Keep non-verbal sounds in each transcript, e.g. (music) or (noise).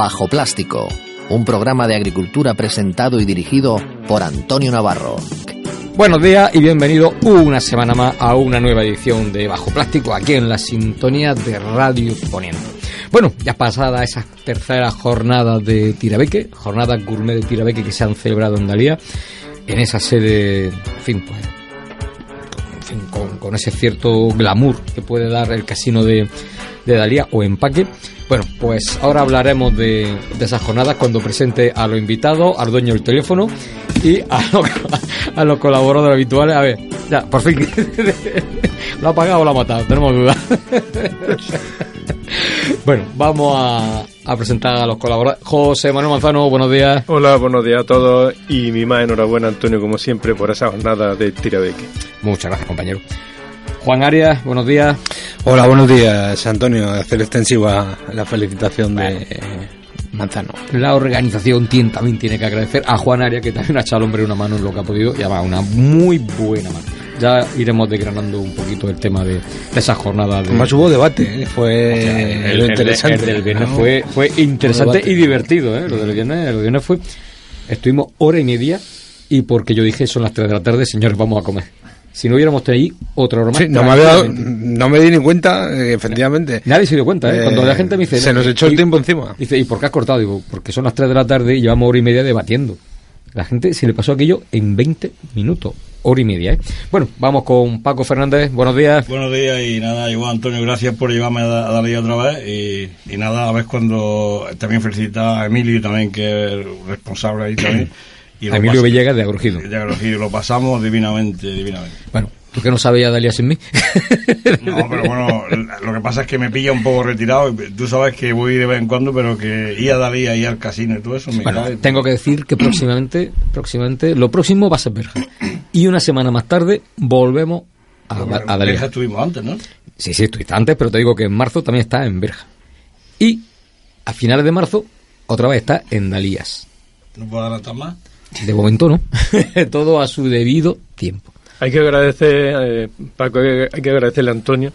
Bajo Plástico, un programa de agricultura presentado y dirigido por Antonio Navarro. Buenos días y bienvenido una semana más a una nueva edición de Bajo Plástico aquí en la sintonía de Radio Poniente. Bueno, ya pasada esa tercera jornada de Tirabeque, jornada gourmet de Tirabeque que se han celebrado en Dalía, en esa sede, en fin, pues, en fin, con, ese cierto glamour que puede dar el casino de, de Dalía o Empaque. Bueno, pues ahora hablaremos de, de esas jornadas cuando presente a los invitados, al dueño del teléfono y a los, (laughs) a los colaboradores habituales. A ver, ya, por fin. (laughs) ¿Lo ha pagado o lo ha matado? Tenemos dudas. (laughs) Bueno, vamos a, a presentar a los colaboradores. José Manuel Manzano, buenos días. Hola, buenos días a todos y mi más enhorabuena Antonio como siempre por esa jornada de Tirabeque. Muchas gracias, compañero. Juan Arias, buenos días. Hola, buenos días, Antonio. Hacer extensiva la felicitación de Manzano. La organización tiene- también tiene que agradecer a Juan Arias, que también ha echado al hombre una mano en lo que ha podido, y además una muy buena mano. Ya iremos desgranando un poquito el tema de, de esas jornadas. De, Además hubo debate, ¿eh? fue O sea, el, lo interesante. el del viernes ¿no? fue, fue interesante y divertido, ¿eh? Lo del viernes, el viernes fue. Estuvimos hora y media y porque yo dije son las 3 de la tarde, señores, vamos a comer. Si no hubiéramos tenido ahí otra hora más. Sí, no, me había dado- no me di ni cuenta, eh, efectivamente. Nadie se dio cuenta, ¿eh? Cuando Eh, la gente me dice. se nos echó el y- tiempo encima. Dice, ¿y por qué has cortado? Digo, porque son las 3 de la tarde y llevamos hora y media debatiendo. La gente se le pasó aquello en 20 minutos. Hora y media, ¿eh? Bueno, vamos con Paco Fernández. Buenos días. Buenos días y nada, igual Antonio, gracias por llevarme a, a Dalí otra vez y, y nada, a ver cuando también felicitar a Emilio también que es responsable ahí también. (clears throat) Y lo Emilio Villegas de Agrogido. de Agrogido, lo pasamos divinamente, divinamente. Bueno, ¿tú qué no sabías Dalia sin mí? (laughs) No, pero bueno, lo que pasa es que me pilla un poco retirado. Tú sabes que voy de vez en cuando, pero que ir a Dalí, ir al casino y todo eso me Bueno, cae. tengo que decir que próximamente, próximamente, lo próximo va a ser Berja. Y una semana más tarde volvemos a, Bueno, a Dalí. Berja estuvimos antes, ¿no? Sí, sí, estuviste antes, pero te digo que en marzo también está en Berja. Y a finales de marzo, otra vez está en Dalías. No puedo adelantar más. De momento no. (laughs) Todo a su debido tiempo. Hay que agradecer, eh, Paco, hay que, agradecerle a Antonio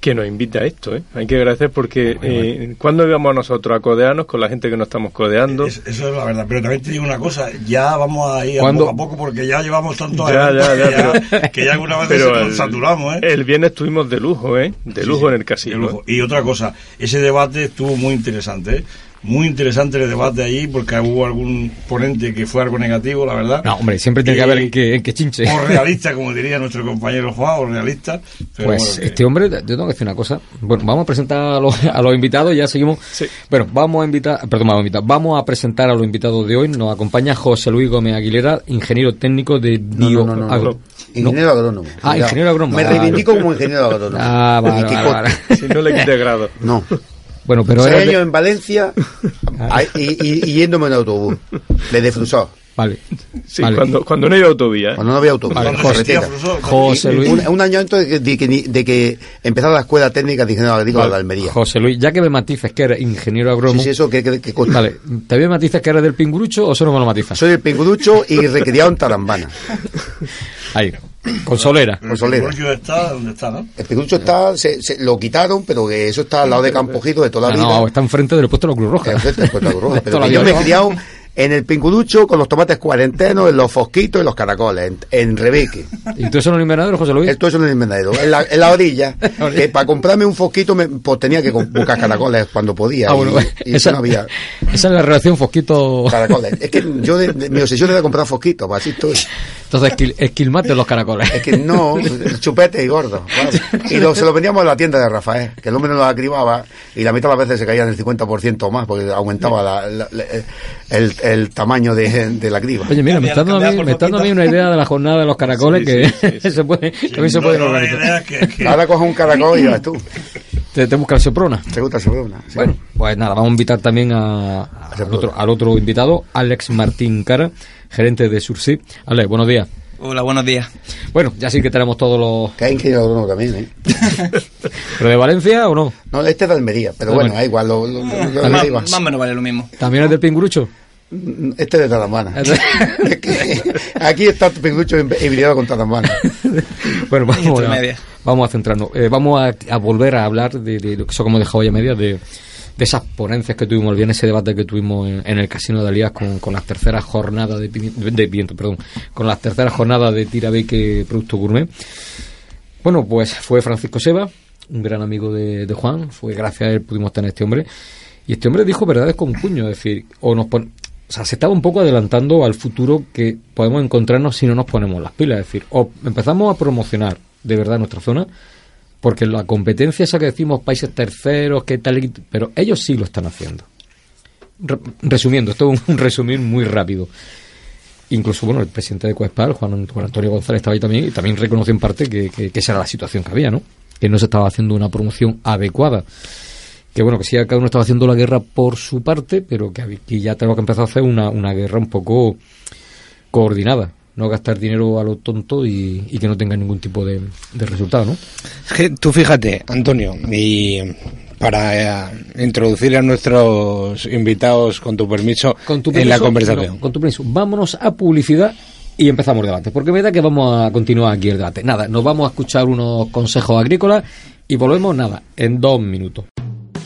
que nos invita a esto, ¿eh? Hay que agradecer porque eh, cuando íbamos nosotros a codearnos con la gente que nos estamos codeando, Es- eso es la verdad. Pero también te digo una cosa, ya vamos a ir a ¿Cuándo? poco a poco porque ya llevamos tantos Ya, ya, ya, que, pero- (laughs) que ya alguna vez pero nos el, saturamos, ¿eh? el viernes estuvimos de lujo, ¿eh? De Sí, lujo sí, en el de casino. lujo. ¿eh? Y otra cosa, ese debate estuvo muy interesante, ¿eh? Muy interesante el debate allí porque hubo algún ponente que fue algo negativo, la verdad. No, hombre, siempre tiene que haber en que, en chinche. O realista, como diría nuestro compañero Juan, o realista. Pero Pues bueno, que- este hombre, yo tengo que decir una cosa. Bueno, vamos a presentar a los, a los invitados y ya seguimos. Sí. Bueno, vamos a invitar, perdón, vamos a invitar, vamos a presentar a los invitados de hoy. Nos acompaña José Luis Gómez Aguilera, ingeniero técnico de Bio. no, no, no, Agro- no. Ingeniero agrónomo. Ah, ingeniero agrónomo. Me reivindico como ingeniero agrónomo. Ah, vale. Si no le quite grado. No. Bueno, pero Seis eres de- años en Valencia (laughs) y, y- y yéndome en autobús. Desde Frusó. Vale. Sí, Vale. cuando, cuando no hay autovía, ¿eh? Cuando no había autobús. Vale, José, José Luis. Un, un año antes de que, de que, de que empezara la escuela técnica de ingeniero agrícola de Almería. José Luis, ya que me matices que eres ingeniero Sí, agrónomo. sí, eso que, que, que. Vale, ¿te bien matices que eres del pingurucho o solo me lo matizas? Soy el pinguducho y recriado en Tarambana. Ahí, con solera. El Consolera. Pingurucho está donde está, ¿no? El pinguducho está, se, se- lo quitaron, pero que eso está al lado de Campojito de toda Ah, la vida. no, está enfrente del puesto de la Cruz Roja. Enfrente del Puerto Roja. (laughs) Pero Toda la que yo me he criado en el pinguducho con los tomates cuarentenos, en los fosquitos y los caracoles, en, en Rebeque. ¿Y tú eso es un invernadero, José Luis? Esto es en el invernadero. En la, en la orilla, (laughs) que para comprarme un fosquito me, pues tenía que buscar caracoles cuando podía. Ah, bueno, y, y esa, no había esa es la relación Fosquito. caracoles. Es que yo, de, de- mi obsesión era comprar fosquitos, pues así estoy. Entonces, esquil, esquilmate los caracoles. Es que no, chupete y gordo. claro. Y lo, se lo vendíamos en la tienda de Rafael, que el hombre no lo acribaba y la mitad de las veces se caía del 50% más porque aumentaba la- la- la- el, el tamaño de, de la criba. Oye, mira, me está dando a mí, me está dando a mí una idea de la jornada de los caracoles que (laughs) se puede, que también se pueden organizar. Ahora coge un caracol y vas tú. Te, te busca el soprona. ¿Te gusta el soprona? Sí. Bueno, pues nada, vamos a invitar también a, al, otro, al otro invitado, Alex Martín Cara, gerente de Sursi. Alex, buenos días. Hola, buenos días. Bueno, ya sí que tenemos todos los... Que hay ingeniero agrónomo también, ¿eh? (laughs) ¿Pero de Valencia o no? No, este es de Almería, pero bueno, da igual. Lo, lo- más o menos vale lo mismo. ¿También es del Pingurucho? Este es de (laughs) que Aquí está tu pingucho hibridado con Tarambana. (laughs) Bueno, vamos a, Intermedia. vamos a centrarnos. Eh, vamos a, a volver a hablar de, de lo que eso como dejado ya media, de, de esas ponencias que tuvimos el viernes, ese debate que tuvimos en, en el Casino de Alías con, con las terceras jornadas de, de pimiento, perdón, con las terceras jornadas de Tirabeque Producto Gourmet. Bueno, pues fue Francisco Seba, un gran amigo de, de Juan, fue gracias a él pudimos tener a este hombre. Y este hombre dijo verdades con puño, es decir, o nos pon- o sea, se estaba un poco adelantando al futuro que podemos encontrarnos si no nos ponemos las pilas, es decir, o empezamos a promocionar de verdad nuestra zona, porque la competencia esa que decimos países terceros, que tal, pero ellos sí lo están haciendo. Re- resumiendo, esto es un, un (laughs) resumir muy rápido. Incluso, bueno, el presidente de Coespal, Juan, Juan Antonio González, estaba ahí también y también reconoció en parte que, que- que esa era la situación que había, ¿no? Que no se estaba haciendo una promoción adecuada. Que bueno, que sí, cada uno estaba haciendo la guerra por su parte, pero que, ya tenemos que empezar a hacer una, una guerra un poco coordinada. No gastar dinero a lo tonto y, y que no tenga ningún tipo de, de resultado, ¿no? Es que tú fíjate, Antonio, y para eh, introducir a nuestros invitados, con tu permiso, Con tu en la permiso, conversación. no, con tu permiso, vámonos a publicidad y empezamos el debate. Porque me da que vamos a continuar aquí el debate. Nada, nos vamos a escuchar unos consejos agrícolas y volvemos, nada, en dos minutos.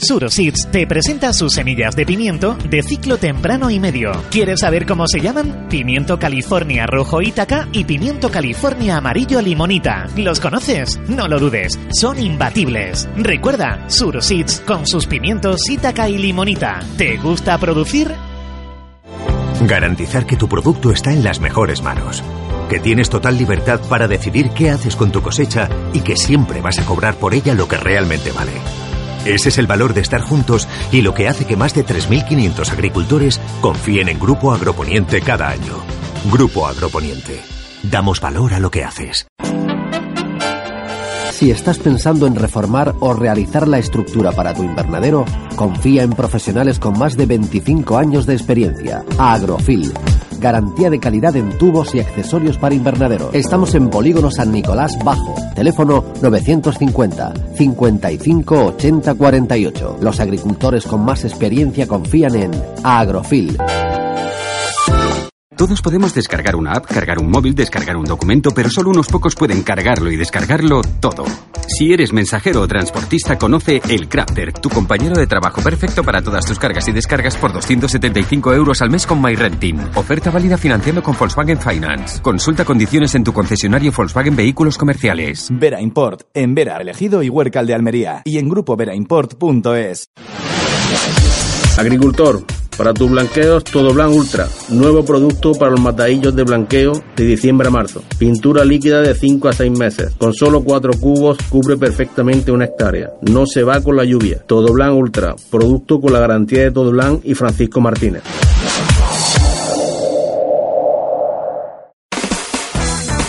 Suroseeds te presenta sus semillas de pimiento de ciclo temprano y medio. ¿Quieres saber cómo se llaman? Pimiento California rojo Ítaca y pimiento California amarillo limonita. ¿Los conoces? No lo dudes, son imbatibles. Recuerda, Suroseeds con sus pimientos Ítaca y limonita. ¿Te gusta producir? Garantizar que tu producto está en las mejores manos. Que tienes total libertad para decidir qué haces con tu cosecha y que siempre vas a cobrar por ella lo que realmente vale. Ese es el valor de estar juntos y lo que hace que más de 3.500 agricultores confíen en Grupo Agroponiente cada año. Grupo Agroponiente. Damos valor a lo que haces. Si estás pensando en reformar o realizar la estructura para tu invernadero, confía en profesionales con más de 25 años de experiencia. Agrofil. Garantía de calidad en tubos y accesorios para invernadero. Estamos en Polígono San Nicolás Bajo. Teléfono 950 55 80 48. Los agricultores con más experiencia confían en Agrofil. Todos podemos descargar una app, cargar un móvil, descargar un documento, pero solo unos pocos pueden cargarlo y descargarlo todo. Si eres mensajero o transportista, conoce el Crafter, tu compañero de trabajo perfecto para todas tus cargas y descargas por 275 euros al mes con MyRenting. Oferta válida financiando con Volkswagen Finance. Consulta condiciones en tu concesionario Volkswagen Vehículos Comerciales. Vera Import, en Vera Elegido y Huercal de Almería. Y en grupo grupoveraImport.es. Agricultor, para tus blanqueos Todo Blanc Ultra, nuevo producto para los matadillos de blanqueo de diciembre a marzo. Pintura líquida de 5 a 6 meses, con solo 4 cubos cubre perfectamente una hectárea. No se va con la lluvia. Todo Blanc Ultra, producto con la garantía de Todo Blanc y Francisco Martínez.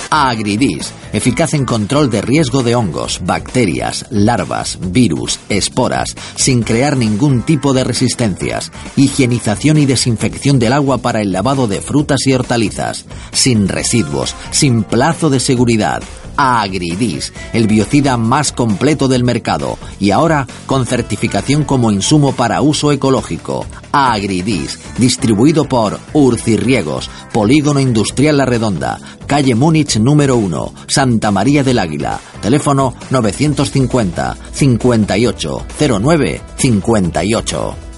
Agridis, eficaz en control de riesgo de hongos, bacterias, larvas, virus, esporas, sin crear ningún tipo de resistencias. Higienización y desinfección del agua para el lavado de frutas y hortalizas, sin residuos, sin plazo de seguridad. Agridis, el biocida más completo del mercado y ahora con certificación como insumo para uso ecológico. Agridis, distribuido por Urcirriegos, Polígono Industrial La Redonda, calle Múnich número 1, Santa María del Águila, teléfono 950 58 09 58.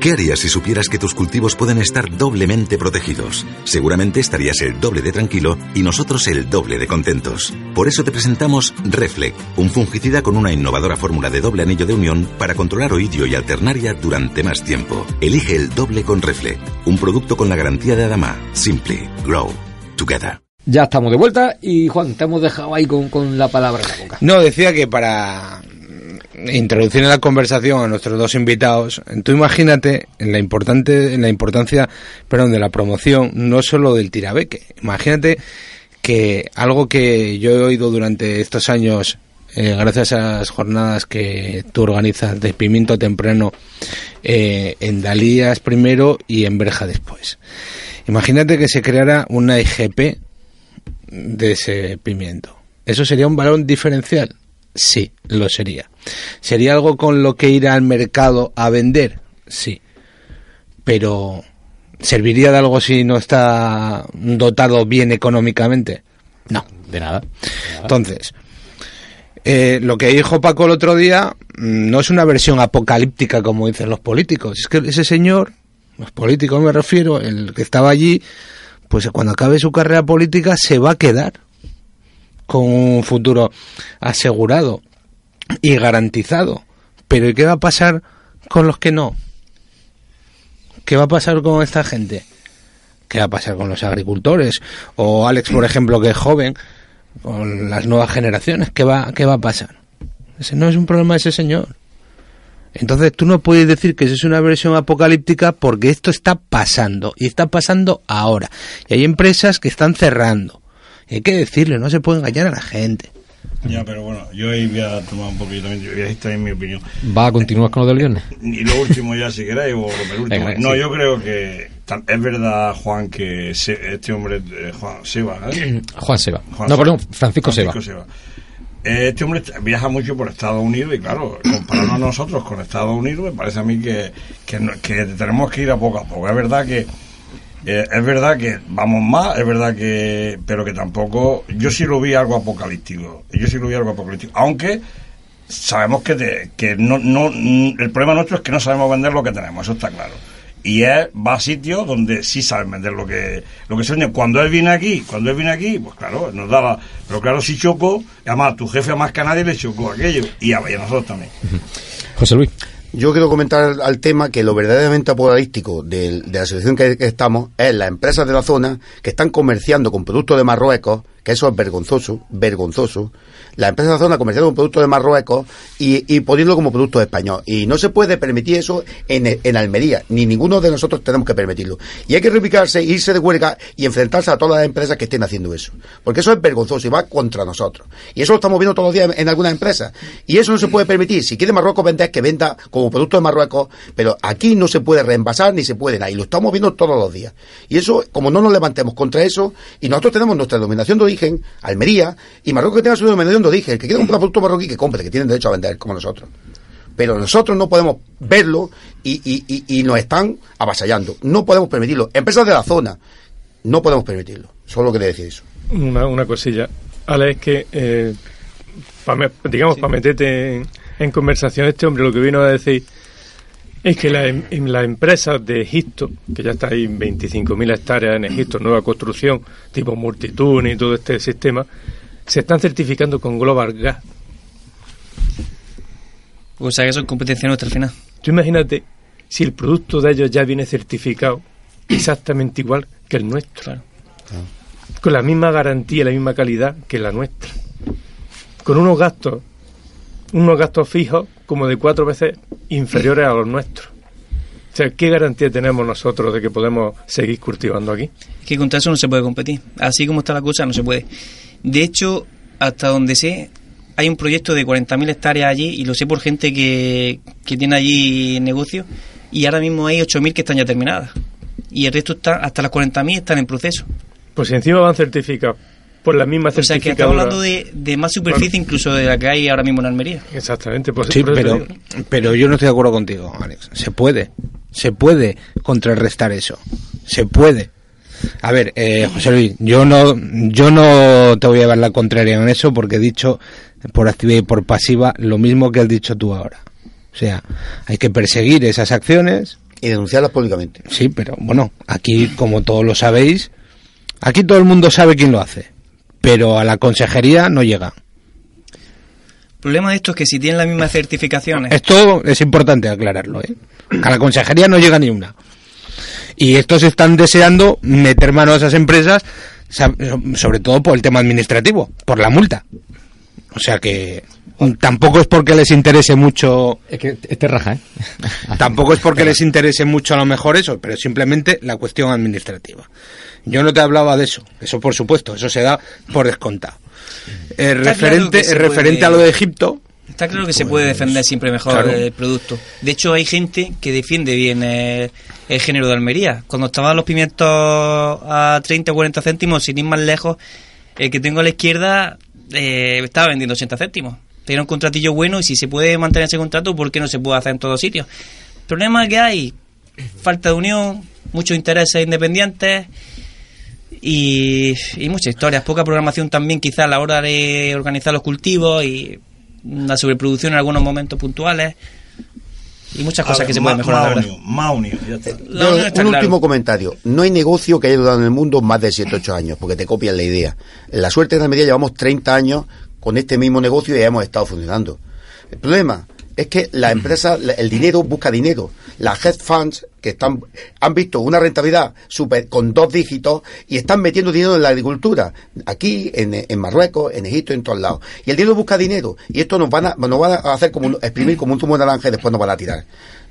¿Qué harías si supieras que tus cultivos pueden estar doblemente protegidos? Seguramente estarías el doble de tranquilo y nosotros el doble de contentos. Por eso te presentamos Reflect, un fungicida con una innovadora fórmula de doble anillo de unión para controlar oidio y alternaria durante más tiempo. Elige el doble con Reflect, un producto con la garantía de Adama. Simply Grow. together. Ya estamos de vuelta y Juan, te hemos dejado ahí con, con la palabra en la boca. No, decía que para introducir en la conversación a nuestros dos invitados, tú imagínate en la importante, en la importancia, perdón, de la promoción, no solo del tirabeque. Imagínate que algo que yo he oído durante estos años, eh, gracias a las jornadas que tú organizas de pimiento temprano eh, en Dalías primero y en Berja después. Imagínate que se creara una IGP de ese pimiento. ¿Eso sería un valor diferencial? Sí, lo sería. ¿Sería algo con lo que ir al mercado a vender? Sí. Pero ¿serviría de algo si no está dotado bien económicamente? No. De nada. Entonces, eh, lo que dijo Paco el otro día mm, no es una versión apocalíptica como dicen los políticos. Es que ese señor, los políticos me refiero, el que estaba allí, pues cuando acabe su carrera política se va a quedar con un futuro asegurado y garantizado. Pero ¿y qué va a pasar con los que no? ¿Qué va a pasar con esta gente? ¿Qué va a pasar con los agricultores? O Alex, por ejemplo, que es joven, con las nuevas generaciones, ¿qué va, qué va a pasar? Ese no es un problema ese señor. Entonces tú no puedes decir que eso es una versión apocalíptica porque esto está pasando y está pasando ahora. Y hay empresas que están cerrando. Hay que decirlo, no se puede engañar a la gente. Ya, pero bueno, yo ahí voy a tomar un poquito, voy a decir también mi opinión. ¿Va a continuar con lo del viernes? Y lo último ya, si queréis, o lo penúltimo. Venga, no, sí. yo creo que es verdad, Juan, que se- este hombre, eh, Juan Seba, ¿eh? (clears throat) Juan Seba. Juan no, Seba. perdón, Francisco, Seba. Eh, Este hombre viaja mucho por Estados Unidos y claro, compararnos a nosotros con Estados Unidos, me parece a mí que, que tenemos que ir a poco a poco. Es verdad que eh, es verdad que vamos más, es verdad que pero que tampoco yo sí lo vi algo apocalíptico. Yo sí lo vi algo apocalíptico, aunque sabemos que, te- que no, no mm, el problema nuestro es que no sabemos vender lo que tenemos, eso está claro. Y él va a sitios donde sí saben vender lo que lo que se. Cuando él viene aquí, cuando él viene aquí, pues claro, nos da la... Pero claro, sí chocó, además tu jefe más que a nadie le chocó aquello, y a, y a nosotros también. José Luis. Yo quiero comentar al, tema que lo verdaderamente apocalíptico de, la situación que, que estamos es las empresas de la zona que están comerciando con productos de Marruecos, que eso es vergonzoso, vergonzoso. Las empresas de la zona comerciando con productos de Marruecos y, y poniéndolo como producto español. Y no se puede permitir eso en, en Almería, ni ninguno de nosotros tenemos que permitirlo. Y hay que reivindicarse, irse de huelga y enfrentarse a todas las empresas que estén haciendo eso. Porque eso es vergonzoso y va contra nosotros. Y eso lo estamos viendo todos los días en, algunas empresas. Y eso no se puede permitir. Si quiere Marruecos vender, que venda como producto de Marruecos, pero aquí no se puede reembasar ni se puede nada. Y lo estamos viendo todos los días. Y eso, como no nos levantemos contra eso, y nosotros tenemos nuestra denominación de origen, Almería, y Marruecos que tenga su denominación de origen, el que quiera comprar producto marroquí, que compre, que tienen derecho a vender, como nosotros. Pero nosotros no podemos verlo y, y, y, y nos están avasallando. No podemos permitirlo. Empresas de la zona, no podemos permitirlo. Solo quería decir eso. Una, una cosilla. Ale, es que, eh, pa me- digamos, para meterte en, en conversación, este hombre lo que vino a decir es que la em- en las empresas de Egipto, que ya está ahí 25.000 hectáreas en Egipto, nueva construcción, tipo Multitune y todo este sistema, se están certificando con Global Gas. O sea que eso es competencia nuestra al final. Tú imagínate si el producto de ellos ya viene certificado exactamente igual que el nuestro. Con la misma garantía la misma calidad que la nuestra. Con unos gastos, unos gastos fijos como de cuatro veces inferiores a los nuestros. O sea, ¿qué garantía tenemos nosotros de que podemos seguir cultivando aquí? Es que contra eso no se puede competir. Así como está la cosa, no se puede. De hecho, hasta donde sé, hay un proyecto de 40.000 hectáreas allí, y lo sé por gente que, que tiene allí negocio, y ahora mismo hay 8.000 que están ya terminadas. Y el resto está, hasta las 40.000 están en proceso. Pues si encima van certificados por la misma O sea que estamos certificadora. hablando de, de más superficie incluso de la que hay ahora mismo en Almería. Exactamente, pues Sí, por eso te pero, pero yo no estoy de acuerdo contigo, Alex. Se puede. Se puede contrarrestar eso. Se puede. A ver, eh, José Luis, yo no, yo no te voy a llevar la contraria en eso porque he dicho por activa y por pasiva lo mismo que has dicho tú ahora. O sea, hay que perseguir esas acciones. Y denunciarlas públicamente. Sí, pero bueno, aquí, como todos lo sabéis, aquí todo el mundo sabe quién lo hace. Pero a la consejería no llega. El problema de esto es que si tienen las mismas certificaciones, Esto es importante aclararlo, ¿eh? A la consejería no llega ni una. Y estos están deseando meter mano a esas empresas Sa- Sobre todo por el tema administrativo, por la multa. O sea que mm, tampoco es porque les interese mucho. Es que este raja, ¿eh? Tampoco es porque les interese mucho a lo mejor eso, pero simplemente la cuestión administrativa. Yo no te hablaba de eso, eso por supuesto, eso se da por descontado. Eh, referente claro referente puede- a lo de Egipto, Está claro que se puede defender siempre mejor claro. el producto. De hecho, hay gente que defiende bien el, el género de Almería. Cuando estaban los pimientos a 30 o 40 céntimos, sin ir más lejos, el que tengo a la izquierda eh, estaba vendiendo 80 céntimos. Tenía un contratillo bueno y si se puede mantener ese contrato, ¿por qué no se puede hacer en todos sitios? El problema que hay, falta de unión, muchos intereses independientes y, y muchas historias, poca programación también quizá a la hora de organizar los cultivos y una sobreproducción en algunos momentos puntuales y muchas cosas ver, que se pueden mejorar. la más verdad. unión, más unión, ya está. La Yo, unión está un claro. último comentario. No hay negocio que haya durado en el mundo más de 7 8 años, porque te copian la idea. La suerte de la medida llevamos 30 años con este mismo negocio y ya hemos estado funcionando. El problema es que la empresa, el dinero busca dinero. Las hedge funds que están, han visto una rentabilidad super, con dos dígitos y están metiendo dinero en la agricultura. Aquí, en, en Marruecos, en Egipto, en todos lados. Y el dinero busca dinero. Y esto nos van a, nos van a hacer como un- exprimir como un zumo de naranja y después nos van a tirar.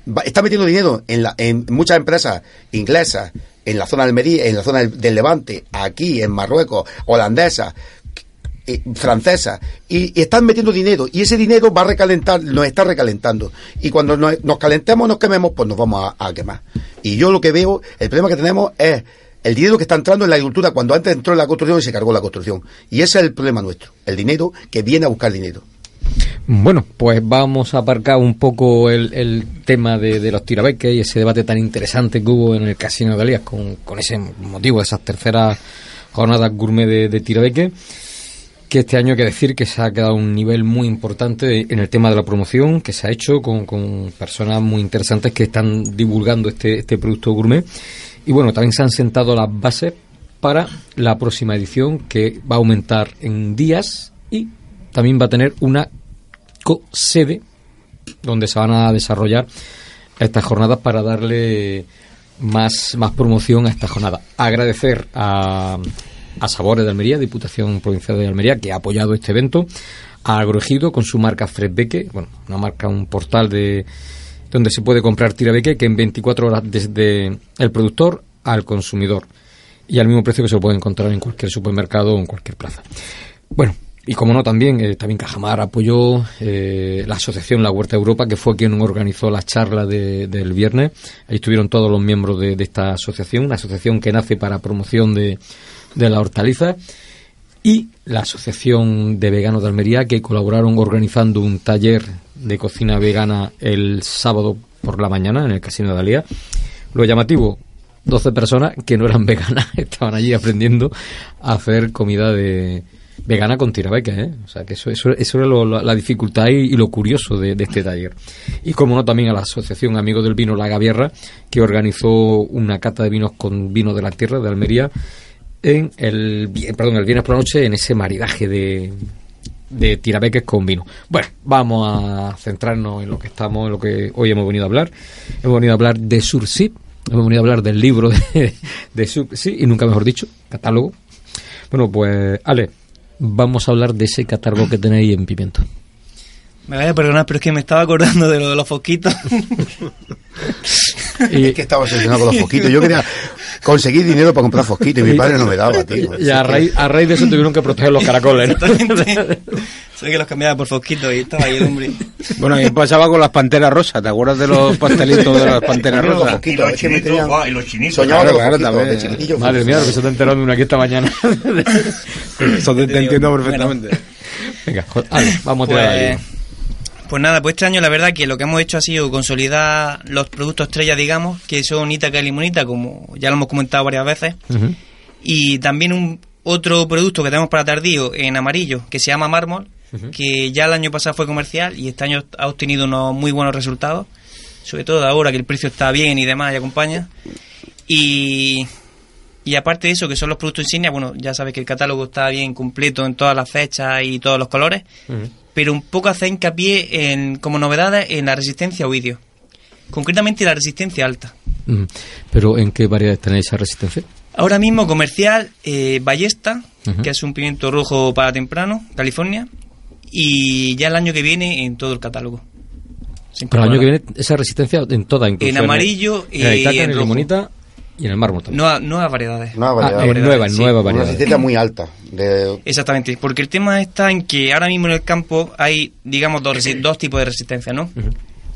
Va- está metiendo dinero en, la, en muchas empresas inglesas, en la zona del Almería, en la zona del, del Levante, aquí en Marruecos, holandesas, eh, francesas, y, están metiendo dinero, y ese dinero va a recalentar, nos está recalentando. Y cuando nos, nos calentemos, nos quememos, pues nos vamos a, quemar. Y yo lo que veo, el problema que tenemos es el dinero que está entrando en la agricultura cuando antes entró en la construcción y se cargó la construcción. Y ese es el problema nuestro, el dinero que viene a buscar dinero. Bueno, pues vamos a aparcar un poco el, el tema de, de los tirabeques y ese debate tan interesante que hubo en el Casino de Alías con, con ese motivo esas terceras jornadas gourmet de, de tirabeque. Que este año hay que decir que se ha quedado un nivel muy importante en el tema de la promoción, que se ha hecho con, con personas muy interesantes que están divulgando este, este producto gourmet. Y bueno, también se han sentado las bases para la próxima edición que va a aumentar en días y también va a tener una co-sede donde se van a desarrollar estas jornadas para darle más, más promoción a esta jornada. Agradecer a, a Sabores de Almería, Diputación Provincial de Almería, que ha apoyado este evento, a Agroejido con su marca Fredbeque, bueno, una marca, un portal de donde se puede comprar tirabeque que en 24 horas desde el productor al consumidor y al mismo precio que se lo puede encontrar en cualquier supermercado o en cualquier plaza. Bueno, y como no, también, eh, también Cajamar apoyó eh, la asociación La Huerta Europa, que fue quien organizó la charla de- del viernes. Ahí estuvieron todos los miembros de, de esta asociación, una asociación que nace para promoción de, de la hortaliza. Y la Asociación de Veganos de Almería, que colaboraron organizando un taller de cocina vegana el sábado por la mañana en el Casino de Alía. Lo llamativo, 12 personas que no eran veganas (laughs) estaban allí aprendiendo a hacer comida de vegana con tirabeque, ¿eh? O sea, que eso, eso, era lo- la, dificultad y, lo curioso de, de este taller. Y como no, también a la Asociación Amigos del Vino La Gavierra, que organizó una cata de vinos con vino de la tierra de Almería en el, perdón, el viernes por la noche en ese maridaje de, de tirabeques con vino. Bueno, vamos a centrarnos en lo que estamos, en lo que hoy hemos venido a hablar. Hemos venido a hablar de Sursip, hemos venido a hablar del libro de, de Sursip, y nunca mejor dicho, catálogo. Bueno, pues, Ale, vamos a hablar de ese catálogo que tenéis en Pimiento. Me vaya a perdonar, pero es que me estaba acordando de lo de los fosquitos. Y- (laughs) Es que estaba obsesionado con los fosquitos. Yo quería conseguir dinero para comprar fosquitos y mi (laughs) padre no me daba, tío. Y a raíz, a raíz de eso tuvieron que proteger los caracoles. ¿no? (laughs) Exactamente. Sé que los cambiaba por fosquitos y estaba ahí el hombre. Bueno, y pasaba con las panteras rosas, ¿te acuerdas de los pastelitos de las (laughs) panteras Los rosas? fosquitos, Y los chinitos, y los chinitos. Soñaba Claro, claro, también. Madre mía, lo que se está enterando de una aquí esta mañana. Eso te, te entiendo perfectamente. Venga, jo- Ale, vamos a tirar Pues, ahí. Pues nada, pues este año la verdad que lo que hemos hecho ha sido consolidar los productos estrella, digamos, que son Ítaca y Limonita, como ya lo hemos comentado varias veces. Y también un otro producto que tenemos para tardío en amarillo, que se llama Mármol, que ya el año pasado fue comercial y este año ha obtenido unos muy buenos resultados, sobre todo ahora que el precio está bien y demás y acompaña. Y, y aparte de eso, que son los productos insignia, bueno, ya sabes que el catálogo está bien completo en todas las fechas y todos los colores, pero un poco hace hincapié en, como novedades en la resistencia a oidio. Concretamente la resistencia alta. Pero ¿en qué variedades tenéis esa resistencia? Ahora mismo comercial, eh, Ballesta, que es un pimiento rojo para temprano, California, y ya el año que viene en todo el catálogo. Pero el año que viene, esa resistencia en toda, incluso. En amarillo en el y Itaca, en en el rojo. limonita y en el mármol también. Nuevas variedades. Nueva Ah, variedad. en nueva, en sí. nueva Una muy alta. De, Exactamente, porque el tema está en que ahora mismo en el campo hay, digamos, dos, dos tipos de resistencia, ¿no?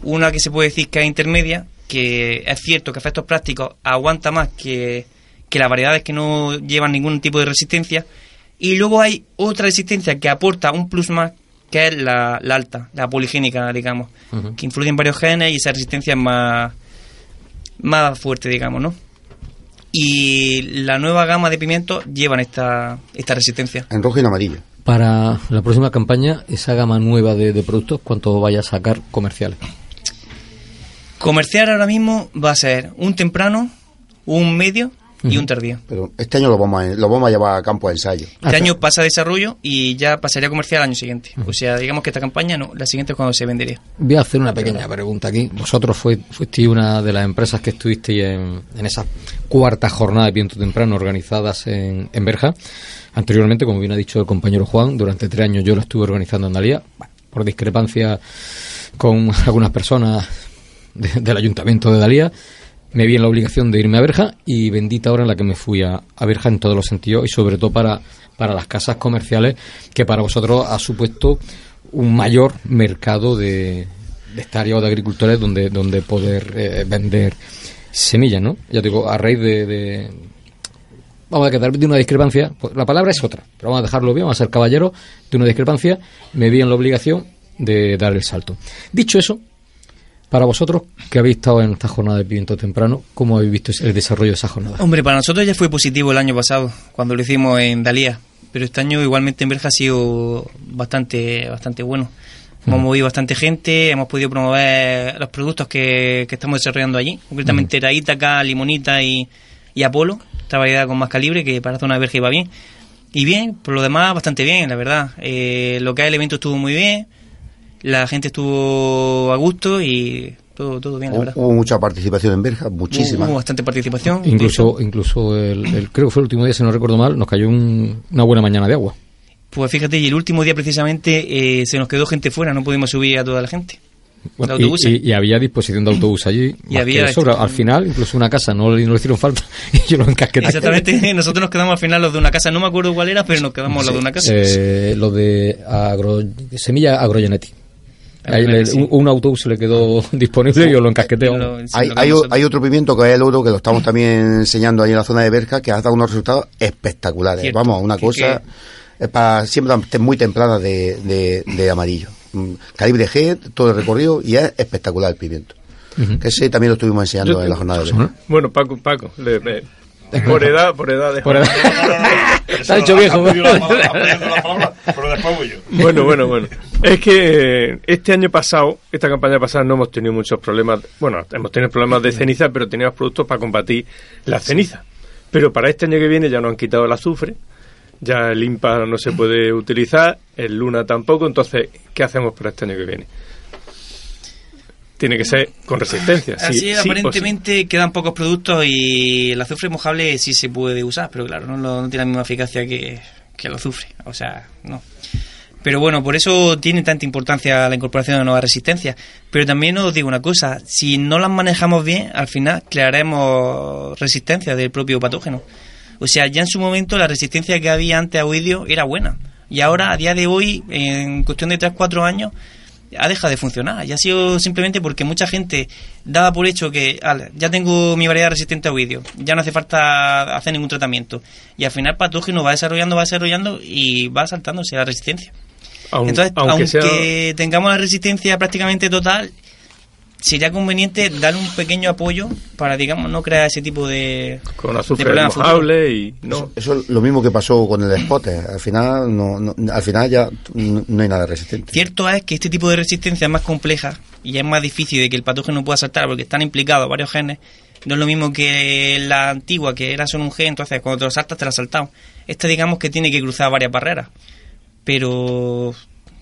Una que se puede decir que es intermedia, que es cierto que a efectos prácticos aguanta más que, que las variedades que no llevan ningún tipo de resistencia. Y luego hay otra resistencia que aporta un plus más, que es la, la alta, la poligénica, digamos, que influye en varios genes y esa resistencia es más, más fuerte, digamos, ¿no? Y la nueva gama de pimientos llevan esta, esta resistencia. en rojo y en amarillo. Para la próxima campaña, esa gama nueva de, de productos, ¿cuánto vaya a sacar comerciales? Comercial ahora mismo va a ser un temprano, un medio y un tardío. Pero este año lo vamos a, lo vamos a llevar a campo de ensayo. Este año pasa a desarrollo y ya pasaría a comercial al año siguiente. O sea, digamos que esta campaña no, la siguiente es cuando se vendería. Voy a hacer una pequeña pregunta aquí. Vosotros fue, fuisteis una de las empresas que estuvisteis en, en esa cuarta jornada de viento temprano organizadas en, en Berja. Anteriormente, como bien ha dicho el compañero Juan, durante tres años yo lo estuve organizando en Dalía, Bueno, por discrepancia con (laughs) algunas personas de- del ayuntamiento de Dalía. Me vi en la obligación de irme a Berja y bendita hora en la que me fui a, a Berja en todos los sentidos y sobre todo para, para las casas comerciales que para vosotros ha supuesto un mayor mercado de, de o de agricultores donde, donde poder eh, vender semillas, ¿no? Ya digo, a raíz de, de- Vamos a quedar de una discrepancia, pues la palabra es otra, pero vamos a dejarlo bien, vamos a ser caballeros de una discrepancia, me vi en la obligación de dar el salto. Dicho eso, para vosotros que habéis estado en esta jornada de pimiento temprano, ¿cómo habéis visto el desarrollo de esa jornada? Hombre, para nosotros ya fue positivo el año pasado, cuando lo hicimos en Dalía. Pero este año igualmente en Berja ha sido bastante, bastante bueno. Hemos movido bastante gente, hemos podido promover los productos que, que estamos desarrollando allí. Concretamente era Ítaca, Limonita y, y Apolo, esta variedad con más calibre que para la zona de Berja iba bien. Y bien, por lo demás, bastante bien, la verdad. Eh, lo que es el evento estuvo muy bien, la gente estuvo a gusto y todo, todo bien, la verdad. hubo mucha participación en Berja, muchísima. Hubo bastante participación. Incluso, incluso el, el- creo que fue el último día, si no recuerdo mal, nos cayó un- una buena mañana de agua. Pues fíjate, y el último día precisamente eh, se nos quedó gente fuera, no pudimos subir a toda la gente. Bueno, de y, y- y había disposición de autobús allí. (clears throat) Y había que de sobra. este- Al final, incluso una casa no, le- no le hicieron falta (laughs) y yo lo encasqueté. Exactamente, (laughs) nosotros nos quedamos al final los de una casa, no me acuerdo cuál era, pero nos quedamos los de una casa. Eh, lo de agro, semilla agrogeneti. Ahí le- sí. un, un autobús le quedó (laughs) disponible y yo lo encasqueté. Hay, hay, o- hay otro pimiento que es el oro que lo estamos también enseñando ahí en la zona de Berja que ha dado unos resultados espectaculares. Cierto, Vamos, una que- cosa es para siempre muy templada de, de, de amarillo. Mm, Calibre G, todo el recorrido y es espectacular el pimiento. Que ese también lo estuvimos enseñando Yo- en la jornada de Berja. Bueno, Paco, Paco, le- me- por edad, por edad. de- Por edad. Ha hecho viejo. Pero después voy yo. Bueno, bueno, bueno. Es que eh, este año pasado, esta campaña pasada, no hemos tenido muchos problemas. Bueno, hemos tenido problemas de ceniza, pero teníamos productos para combatir la ceniza. Pero para este año que viene ya nos han quitado el azufre, ya el IMPA no se puede utilizar, el Luna tampoco. Entonces, ¿qué hacemos para este año que viene? Tiene que ser con resistencia. sí- Así sí sí. aparentemente quedan pocos productos y el azufre mojable sí se puede usar, pero claro, no, lo- no tiene la misma eficacia que, que el azufre. O sea, no. Pero bueno, por eso tiene tanta importancia la incorporación de nuevas resistencias. Pero también os digo una cosa, si no las manejamos bien, al final crearemos resistencia del propio patógeno. O sea, ya en su momento la resistencia que había antes a oidio era buena. Y ahora, a día de hoy, en cuestión de 3-4 años, ha dejado de funcionar. Y ha sido simplemente porque mucha gente daba por hecho que "Ala, ya tengo mi variedad resistente a oidio, ya no hace falta hacer ningún tratamiento. Y al final patógeno va desarrollando, va desarrollando y va saltándose la resistencia. Aun- Entonces, aunque aunque, sea- tengamos la resistencia prácticamente total, sería conveniente darle un pequeño apoyo para, digamos, no crear ese tipo de, Con de azufre problemas mojable y no. Eso, eso es lo mismo que pasó con el spotter. Al final, no, no- al final ya no, no hay nada resistente. Cierto es que este tipo de resistencia es más compleja y es más difícil de que el patógeno pueda saltar porque están implicados varios genes. No es lo mismo que la antigua, que era solo un gen, entonces cuando te lo saltas te lo has saltado. Esta digamos que tiene que cruzar varias barreras. Pero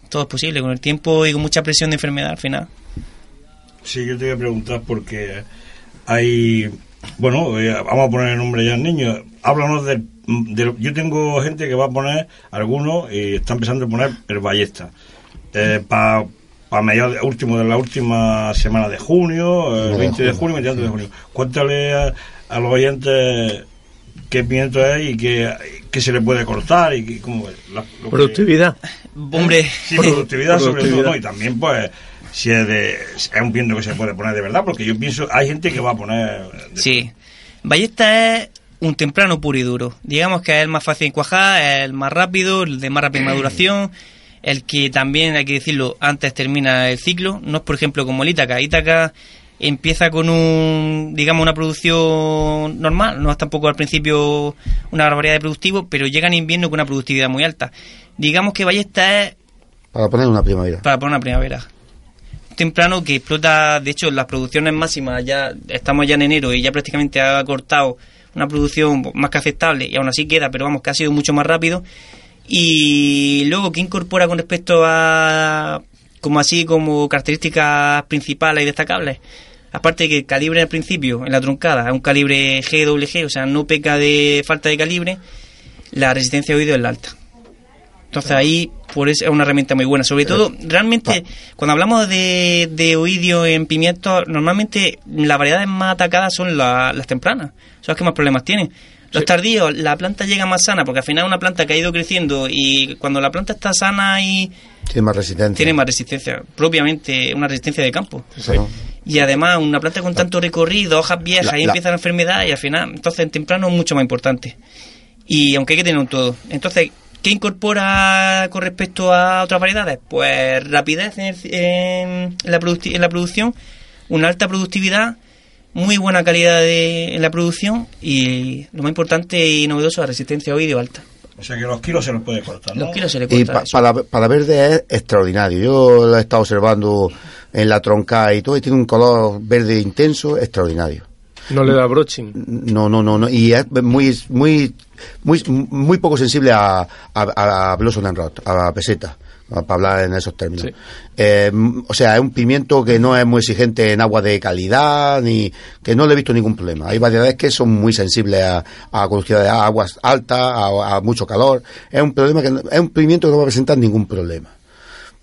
todo es posible con el tiempo y con mucha presión de enfermedad al final. Sí, yo te voy a preguntar porque hay. Bueno, eh, vamos a poner el nombre ya al niño. háblanos del, del- Yo tengo gente que va a poner, algunos, y está empezando a poner el ballesta. Para pa mediados, último de la última semana de junio, el de 20 de junio, mediados de junio. Cuéntale a, a los oyentes qué pimiento es y qué, qué se le puede cortar y qué- cómo es. La- que- Productividad. Hombre, Sí, productividad sobre todo, Productividad. ¿no? Y también, pues, si es, de, es un viento que se puede poner de verdad, porque yo pienso, hay gente que va a poner... Sí. Ballesta es un temprano puro y duro. Digamos que es el más fácil de cuajar, es el más rápido, el de más rápida maduración, el que también, hay que decirlo, antes termina el ciclo. No es, por ejemplo, como el Ítaca. Ítaca empieza con un, digamos, una producción normal, no es tampoco al principio una barbaridad de productivo, pero llega en invierno con una productividad muy alta. Digamos que Ballesta es Para poner una primavera. para poner una primavera. Temprano que explota, de hecho, las producciones máximas, ya estamos ya en enero y ya prácticamente ha cortado una producción más que aceptable y aún así queda, pero vamos, que ha sido mucho más rápido. Y luego, ¿qué incorpora con respecto a, como así, como características principales y destacables? Aparte que el calibre al principio, en la truncada, es un calibre GWG, o sea, no peca de falta de calibre, la resistencia de oído es la alta. Entonces ahí, por eso es una herramienta muy buena. Sobre todo, realmente, cuando hablamos de, de oidio en pimientos, normalmente las variedades más atacadas son la- las tempranas. Son las que más problemas tienen. Los tardíos, la planta llega más sana, porque al final es una planta que ha ido creciendo y cuando la planta está sana y Tiene más resistencia. tiene más resistencia, propiamente una resistencia de campo. Claro. Y además, una planta con tanto recorrido, hojas viejas, La- ahí la- empieza la enfermedad y al final, entonces en temprano es mucho más importante. Y aunque hay que tener un todo. Entonces, ¿qué incorpora con respecto a otras variedades? Pues rapidez en, el- en la, producti- en la producción, una alta productividad, muy buena calidad de, en la producción y lo más importante y novedoso, la resistencia a oído alta. O sea que los kilos se los puede cortar, ¿no? Los kilos se le Y corta. pa- eso. para, para verde es extraordinario. Yo lo he estado observando en la tronca y todo, y tiene un color verde intenso extraordinario. No le da broching. No, no, no, no. Y es muy, muy, muy, muy poco sensible a, a, a Blossom and Rot, a peseta, para hablar en esos términos. Eh, o sea, es un pimiento que no es muy exigente en agua de calidad, ni que no le he visto ningún problema. Hay variedades que son muy sensibles a, a de aguas altas, a, a mucho calor. Es un problema que es un pimiento que no va a presentar ningún problema.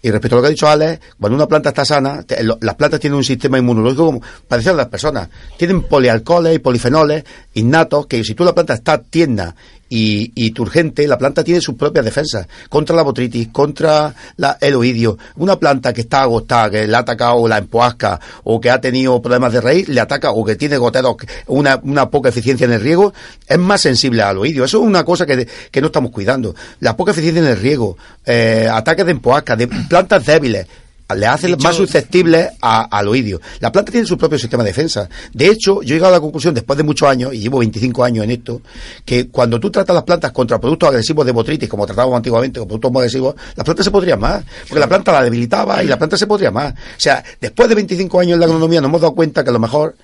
Y respecto a lo que ha dicho Alex, cuando una planta está sana, te- lo- las plantas tienen un sistema inmunológico parecido a las personas. Tienen polialcoholes y polifenoles innatos que si tú la planta está tierna y, y turgente, la planta tiene sus propias defensas contra la botritis, contra la, el oidio. Una planta que está agotada, que le ha atacado la empoasca o que ha tenido problemas de raíz, le ataca o que tiene goteros, una, una poca eficiencia en el riego, es más sensible al oidio. Eso es una cosa que, que no estamos cuidando. La poca eficiencia en el riego, eh, ataques de empoasca, de plantas débiles, le hecho- más susceptibles a- al oidio. La planta tiene su propio sistema de defensa. De hecho, yo he llegado a la conclusión, después de muchos años, y llevo 25 años en esto, que cuando tú tratas las plantas contra productos agresivos de botritis, como tratábamos antiguamente con productos agresivos, las plantas se podrían más. Porque la planta la debilitaba y la planta se podría más. O sea, después de 25 años en la agronomía nos hemos dado cuenta que lo mejor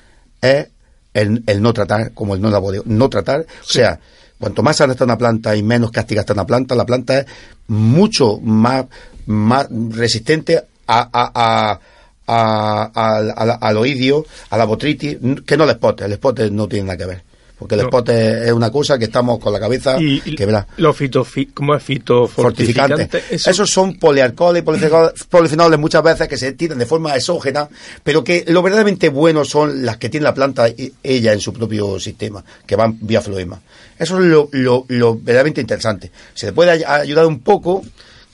es el, el no tratar, como el no laboreo, no tratar. O sea, cuanto más sana está una planta y menos castiga está una planta, la planta es mucho más, más resistente a, a, a, a- al- al- oidio, a la botritis, que no el espote. El espote no tiene nada que ver. Porque el No. espote es una cosa que estamos con la cabeza Y, que verá. los fitofi, ¿cómo es Fortificantes. fitofortificantes? Eso- Esos son polialcoholes y polifenoles- muchas veces que se tiran de forma exógena, pero que lo verdaderamente bueno son las que tiene la planta ella en su propio sistema, que van vía floema. Eso es lo, lo, lo verdaderamente interesante. Se le puede ay- ayudar un poco,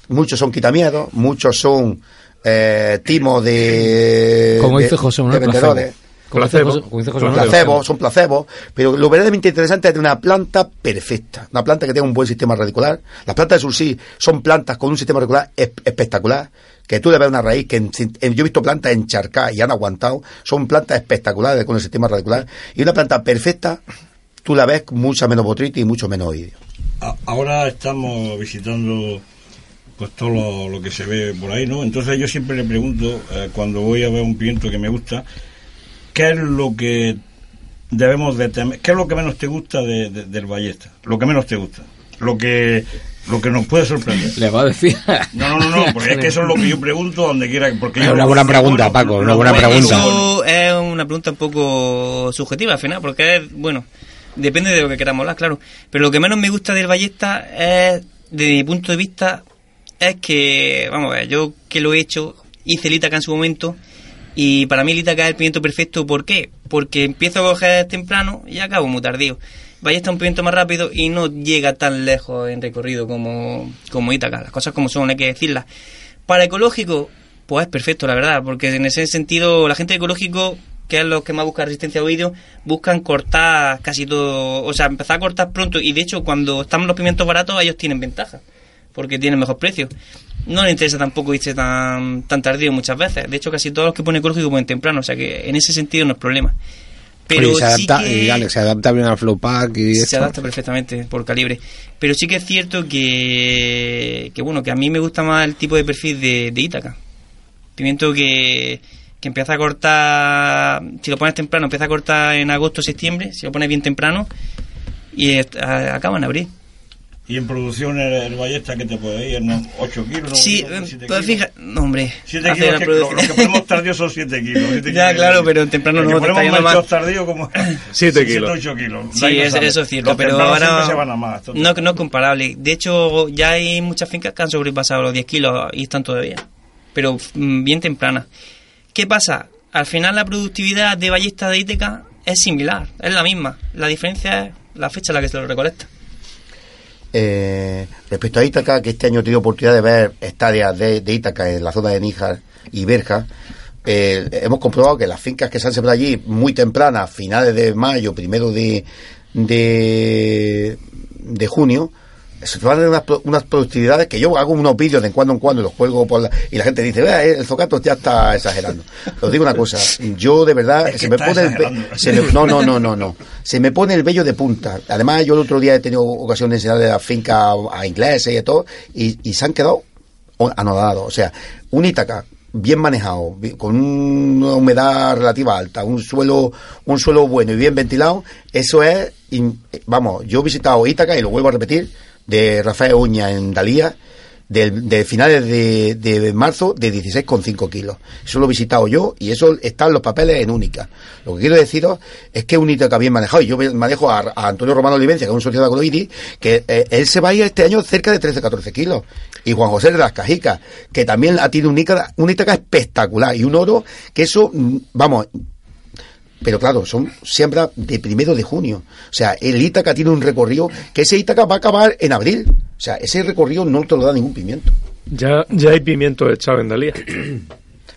muchos son quitamiedos, muchos son eh, timos de... Como dice José de Manuel, vendedores. placebo. Como dice José- como dice José Manuel, Placebos, son placebos, pero lo verdaderamente interesante es tener una planta perfecta, una planta que tenga un buen sistema radicular. Las plantas de sursi son plantas con un sistema radicular es- espectacular, que tú le ves una raíz que en- en- yo he visto plantas encharcadas y han aguantado, son plantas espectaculares con el sistema radicular, y una planta perfecta, tú la ves con mucha menos botritis y mucho menos oidio. Ahora estamos visitando pues todo lo, lo que se ve por ahí, ¿no? Entonces yo siempre le pregunto, eh, cuando voy a ver un pimiento que me gusta, ¿qué es lo que debemos de temer? ¿Qué es lo que menos te gusta de- de- del ballesta? Lo que menos te gusta. Lo que lo que nos puede sorprender. Le va a decir. No, no, no, no, porque es que eso es lo que yo pregunto donde quiera. Porque Es yo una buena lo pregunta, bueno- Paco, una buena pregunta. Es una pregunta un poco subjetiva al final, porque es, bueno, Depende de lo que queramos hablar, claro. Pero lo que menos me gusta del ballesta es, desde mi punto de vista, es que, vamos a ver, yo que lo he hecho, hice el Ítaca en su momento, y para mí el Ítaca es el pimiento perfecto, ¿por qué? Porque empiezo a coger temprano y acabo muy tardío. Ballesta es un pimiento más rápido y no llega tan lejos en recorrido como, como Ítaca, las cosas como son, hay que decirlas. Para ecológico, pues es perfecto, la verdad, porque en ese sentido, la gente ecológico, que es los que más busca resistencia a oído, buscan cortar casi todo, o sea, empezar a cortar pronto, y de hecho, cuando están los pimientos baratos, ellos tienen ventaja, porque tienen mejor precio. No les interesa tampoco irse tan, tan tardío muchas veces. De hecho, casi todos los que ponen ecológico ponen temprano, o sea que en ese sentido no es problema. Pero Oye, se sí adapta, que- y Alex, se adapta bien al flow pack y se esto. adapta perfectamente por calibre. Pero sí que es cierto que, que bueno, que a mí me gusta más el tipo de perfil de, de Ítaca. Pimiento que, que empieza a cortar, si lo pones temprano, empieza a cortar en agosto o septiembre, si lo pones bien temprano, y acaba en abril. Y en producción el, el ballesta que te puede ir, ¿no? 8 kilos, ¿no? Sí, pues fíjate, no, hombre. 7 hace kilos, que, lo, lo que ponemos tardío son 7 kilos. siete (laughs) Ya, kilos. claro, pero en temprano no te está yendo más. tardío como (laughs) 7 kilos. 8 kilos. Sí, es- eso es cierto, Los pero ahora se van a más. no, no es comparable. De hecho, ya hay muchas fincas que han sobrepasado los 10 kilos y están todavía, pero mm, bien tempranas. ¿Qué pasa? Al final la productividad de ballesta de Íteca es similar, es la misma. La diferencia es la fecha en la que se lo recolecta. Eh, respecto a Ítaca, que este año he tenido oportunidad de ver estadias de, de Ítaca en la zona de Níjar y Berja, eh, hemos comprobado que las fincas que se han sembrado allí muy tempranas, finales de mayo, primero de, de, de junio, se van a tener unas, unas productividades que yo hago unos vídeos de en cuando en cuando y los cuelgo por la, y la gente dice, vea, el zocato ya está exagerando. Os digo una cosa, yo de verdad, Es se me pone el, se me- no, no, no, no, no, se me pone el vello de punta. Además, yo el otro día he tenido ocasión de enseñarle la finca a ingleses y a todo, y, y se han quedado anodados. O sea, un Ítaca bien manejado, con una humedad relativa alta, un suelo, un suelo bueno y bien ventilado, eso es, vamos, yo he visitado Ítaca y lo vuelvo a repetir, de Rafael Uña en Dalía, del- de, finales de, de marzo de 16,5 kilos. Eso lo he visitado yo y eso está en los papeles en única. Lo que quiero deciros es que un Ítaca bien manejado, y yo manejo a, Antonio Romano Olivencia, que es un socio de Agroiri, que eh, él se va a ir este año cerca de 13-14 kilos. Y Juan José de las Cajicas, que también ha tenido un Ítaca, un Ítaca espectacular y un oro, que eso, mm, vamos, pero claro, son siembras de primero de junio. O sea, el Ítaca tiene un recorrido que ese Ítaca va a acabar en abril. O sea, ese recorrido no te lo da ningún pimiento. Ya, ya hay pimiento echado en Dalía. (clears throat)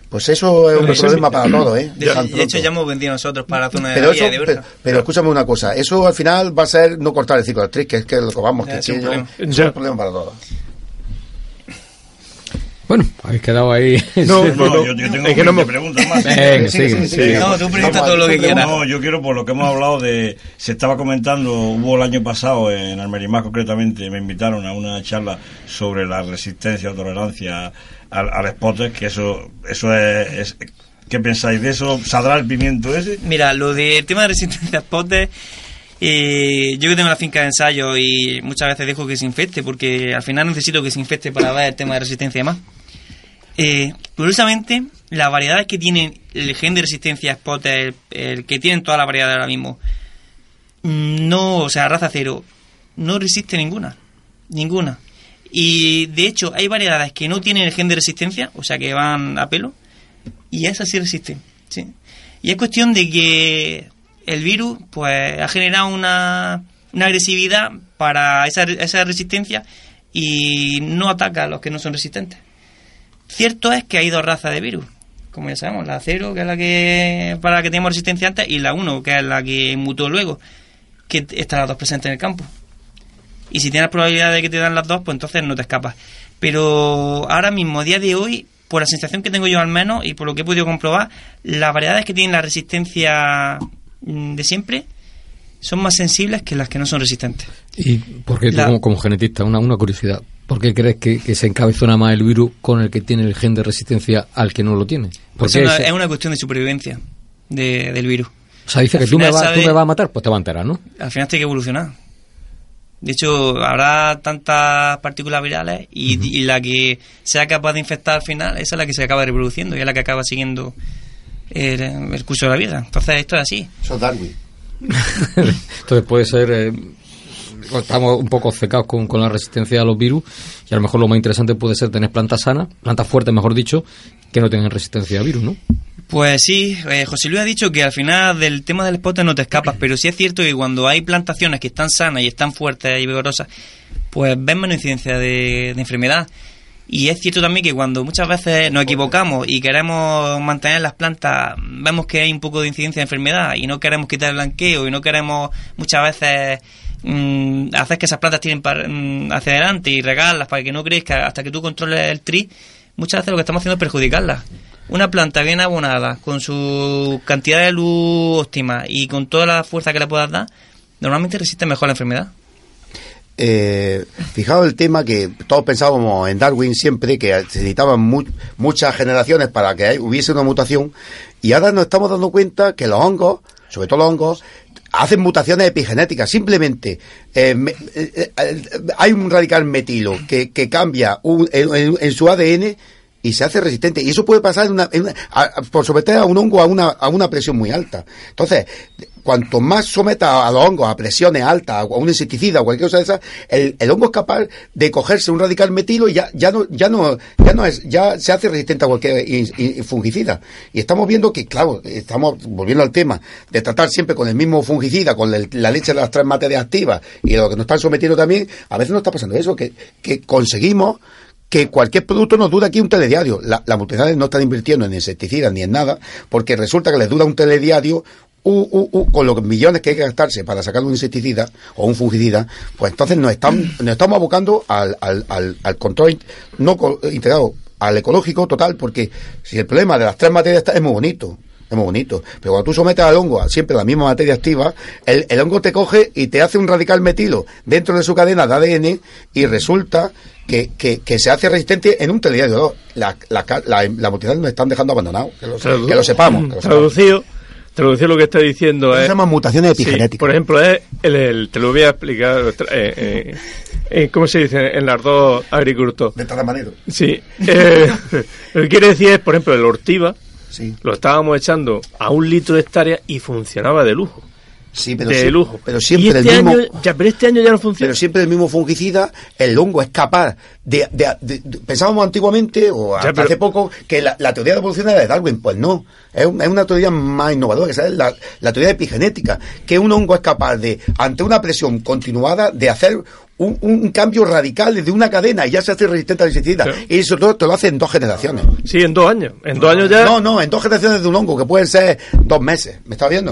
Pues eso es un problema para todos, ¿eh? De, de hecho, ya hemos vendido nosotros para la zona de pero, eso, de pero, pero escúchame una cosa, eso al final va a ser no cortar el ciclo de actriz, que es que lo que vamos, Ya, que es un sí, problema. no- es un problema para todos. Bueno, habéis quedado ahí. (laughs) No, No, yo, yo tengo es que no 20 me- preguntas más. Venga, sí. No, tú pregunta todo lo que quieras. No, yo quiero, por lo que hemos hablado de. Se estaba comentando, hubo el año pasado, en Almerimás concretamente, me invitaron a una charla sobre la resistencia o tolerancia al, al spotter, que eso, eso es, es- ¿Qué pensáis de eso? ¿Saldrá el pimiento ese? Mira, lo del tema de resistencia a spotter, eh, yo que tengo la finca de ensayo y muchas veces dejo que se infecte porque al final necesito que se infecte para ver el tema de resistencia y demás. Eh, curiosamente, las variedades que tienen el gen de resistencia a spotter, el, que tienen todas las variedades ahora mismo, no, o sea, raza cero, no resiste ninguna. Ninguna. Y de hecho, hay variedades que no tienen el gen de resistencia, o sea, que van a pelo, y esas sí resisten. ¿sí? Y es cuestión de que el virus pues ha generado una, una agresividad para esa, esa resistencia y no ataca a los que no son resistentes. Cierto es que hay dos razas de virus, como ya sabemos, la 0, que es la que para la que tenemos resistencia antes, y la 1, que es la que mutó luego, que están las dos presentes en el campo. Y si tienes probabilidad de que te dan las dos, pues entonces no te escapas. Pero ahora mismo, a día de hoy, por la sensación que tengo yo al menos y por lo que he podido comprobar, las variedades que tienen la resistencia mm, de siempre son más sensibles que las que no son resistentes. ¿Y por qué tú La- como, como genetista, una, una curiosidad, ¿por qué crees que, que se encabezona más el virus con el que tiene el gen de resistencia al que no lo tiene? Pues Porque es, una, ese- es una cuestión de supervivencia de- del virus. o sea, dice al que tú me, vas, tú sabe- me vas a matar, pues te va a enterar, ¿no? Al final tiene que evolucionar. De hecho, habrá tantas partículas virales y, y la que sea capaz de infectar al final, esa es la que se acaba reproduciendo y es la que acaba siguiendo el, el curso de la vida. Entonces, esto es así. Eso es Darwin. (laughs) Entonces puede ser... eh, estamos un poco obcecados con, con la resistencia a los virus y a lo mejor lo más interesante puede ser tener plantas sanas, plantas fuertes mejor dicho, que no tengan resistencia a virus, ¿no? Pues sí, eh, José Luis ha dicho que al final del tema del spot no te escapas, pero sí es cierto que cuando hay plantaciones que están sanas y están fuertes y vigorosas, pues ven menos incidencia de, de enfermedad. Y es cierto también que cuando muchas veces nos equivocamos y queremos mantener las plantas, vemos que hay un poco de incidencia de enfermedad y no queremos quitar el blanqueo y no queremos muchas veces mm, hacer que esas plantas tiren para- mm, hacia adelante y regarlas para que no crezca hasta que tú controles el tri, muchas veces lo que estamos haciendo es perjudicarlas. Una planta bien abonada, con su cantidad de luz óptima y con toda la fuerza que le puedas dar, normalmente resiste mejor la enfermedad. Eh, fijaos el tema que todos pensábamos en Darwin siempre, que necesitaban mu- muchas generaciones para que hubiese una mutación, y ahora nos estamos dando cuenta que los hongos, sobre todo los hongos, hacen mutaciones epigenéticas. Simplemente eh, eh, eh, hay un radical metilo que, que cambia en, su ADN y se hace resistente. Y eso puede pasar en una, en una- por someter a un hongo a una, a una presión muy alta. Entonces, cuanto más someta a los hongos a presiones altas, a un insecticida o cualquier cosa de esas, el, hongo es capaz de cogerse un radical metilo y ya, ya no, ya no, ya no es, ya se hace resistente a cualquier fungicida. Y estamos viendo que, claro, estamos volviendo al tema de tratar siempre con el mismo fungicida, con la leche de las tres materias activas y lo que nos están sometiendo también, a veces nos está pasando eso, que, que conseguimos que cualquier producto nos dura aquí un telediario. La- las multinacionales no están invirtiendo en insecticidas ni en nada, porque resulta que les dura un telediario u- u- u- con los millones que hay que gastarse para sacar un insecticida o un fungicida, pues entonces nos, están, (clears throat) nos estamos abocando al, al, al, al control no co- integrado, al ecológico total, porque si el problema de las tres materias está- es muy bonito, es muy bonito. Pero cuando tú sometes al hongo a siempre la misma materia activa, el, el hongo te coge y te hace un radical metilo dentro de su cadena de ADN y resulta que, que, que se hace resistente en un telediario. La, la, la, la multinacional nos están dejando abandonados. Que lo, que lo sepamos. que lo sepamos. Traducido, traducido lo que está diciendo es... se llaman mutaciones Sí, epigenéticas. por ejemplo, es el, el- te lo voy a explicar. eh, eh, eh, ¿Cómo se dice? En las dos agricultores. De tal manera. Sí. Eh, (laughs) lo que quiere decir es, por ejemplo, el ortiva. Sí. Lo estábamos echando a un litro de hectárea y funcionaba de lujo. Sí, pero, de sí- lujo. pero siempre Y este el mismo, año, ya, pero este año ya no funciona. pero siempre el mismo fungicida, el hongo es capaz de, de- de- de- pensábamos antiguamente o pero- hace poco que la, la teoría de evolución era de Darwin, pues no, es, un- es una teoría más innovadora, que es la, la teoría epigenética, que un hongo es capaz de, ante una presión continuada, de hacer un, un cambio radical desde una cadena y ya se hace resistente a la insecticida. Y eso todo te lo hace en dos generaciones. Sí, en dos años. En dos años ya. No, no, en dos generaciones de un hongo, que pueden ser dos meses. ¿Me estás viendo?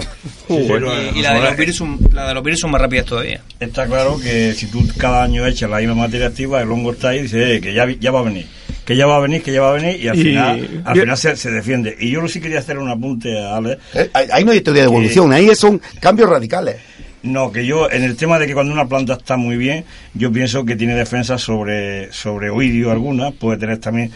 y, y la, de los virus, son- la de los virus son más rápidas todavía. Está claro que si tú cada año echas la misma materia activa, el hongo está ahí y dice eh, que ya, ya va a venir, que ya va a venir, que ya va a venir, y al Y- final, al final se, se defiende. Y yo sí quería hacer un apunte a Alex. Eh, Ahí ahí no hay teoría de evolución, ahí son cambios radicales. No, que yo, en el tema de que cuando una planta está muy bien, yo pienso que tiene defensas sobre, sobre oidio alguna, puede tener también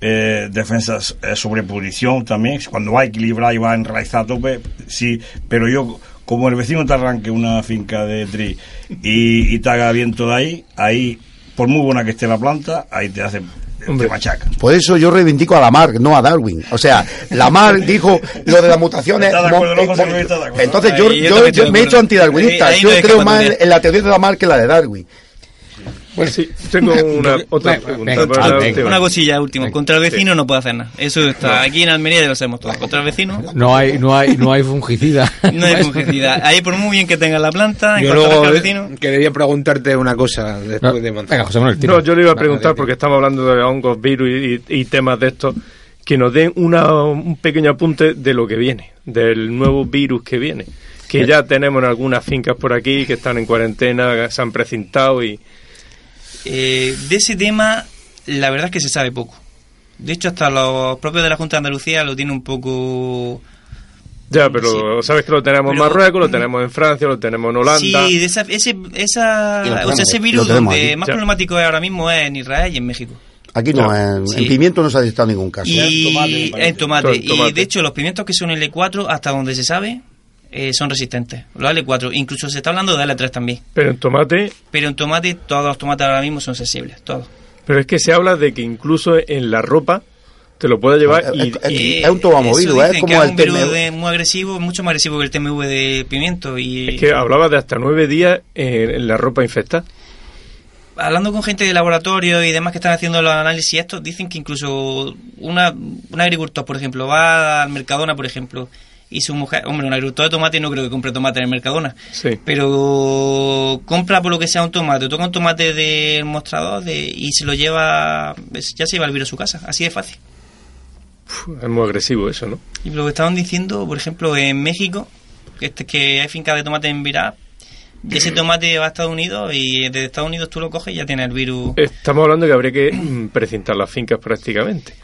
eh, defensas eh, sobre pudrición también, cuando va a equilibrar y va a enraizar a tope, sí, pero yo, como el vecino te arranque una finca de tri y, y te haga viento de ahí, ahí, por muy buena que esté la planta, ahí te hace, te machaca. Por eso yo reivindico a Lamarck, no a Darwin. O sea, Lamarck dijo lo de las mutaciones. Está de acuerdo, mo- no, José mo- Luis, está de acuerdo. Entonces yo, yo yo- me he hecho antidarwinista. Yo creo más en la teoría de Lamarck que la de Darwin. Bueno, sí, tengo (laughs) una otra pregunta. venga. última. Una cosilla última. Contra el vecino no puede hacer nada. Eso está aquí en Almería ya lo sabemos todos. Contra el vecino (laughs) No hay, no hay, no hay fungicida. (laughs) no hay fungicida. Ahí por muy bien que tenga la planta, en Yo luego el vecino... quería preguntarte una cosa después de montar. Venga, José Manuel, tira. No, yo le iba a preguntar, porque estamos hablando de hongos, virus y, y- y temas de estos, que nos den una, un pequeño apunte de lo que viene, del nuevo virus que viene. Que ya tenemos en algunas fincas por aquí que están en cuarentena, se han precintado y. Eh, de ese tema, la verdad es que se sabe poco. De hecho, hasta los propios de la Junta de Andalucía lo tienen un poco... Ya, pero sabes que lo tenemos en Marruecos, lo tenemos en Francia, lo tenemos en Holanda. Sí, de esa, ese, esa, o sea, ese lo virus aquí. más Ya. problemático es ahora mismo es en Israel y en México. Aquí no, en, Sí. en pimiento no se ha detectado ningún caso. Y tomate. En tomate. Y de hecho, los pimientos que son L4, hasta donde se sabe, eh, son resistentes. Los L4. Incluso se está hablando de L3 también. Pero en tomate, Pero en tomate, todos los tomates ahora mismo son sensibles. Todos. pero es que se habla de que incluso en la ropa te lo puede llevar y, Es- es- y- es un tomamovirus, Eso es dicen como que es el TMV. de- muy agresivo, mucho más agresivo que el TMV de pimiento. Y es que hablaba de hasta nueve días en, en la ropa infectada. hablando con gente de laboratorio y demás que están haciendo los análisis estos, dicen que incluso una, un agricultor, por ejemplo, va al Mercadona, por ejemplo, y su mujer, hombre, un agricultor de tomate no creo que compre tomate en el Mercadona, Sí. pero compra por lo que sea un tomate, toca un tomate del mostrador de, y se lo lleva, ya se lleva el virus a su casa, así de fácil. Uf, es muy agresivo eso, ¿no? Y lo que estaban diciendo, por ejemplo, en México, que, este, que hay fincas de tomate en Virá, ese tomate va a Estados Unidos y desde Estados Unidos tú lo coges y ya tiene el virus. Estamos hablando que habría que (clears throat) precintar las fincas prácticamente.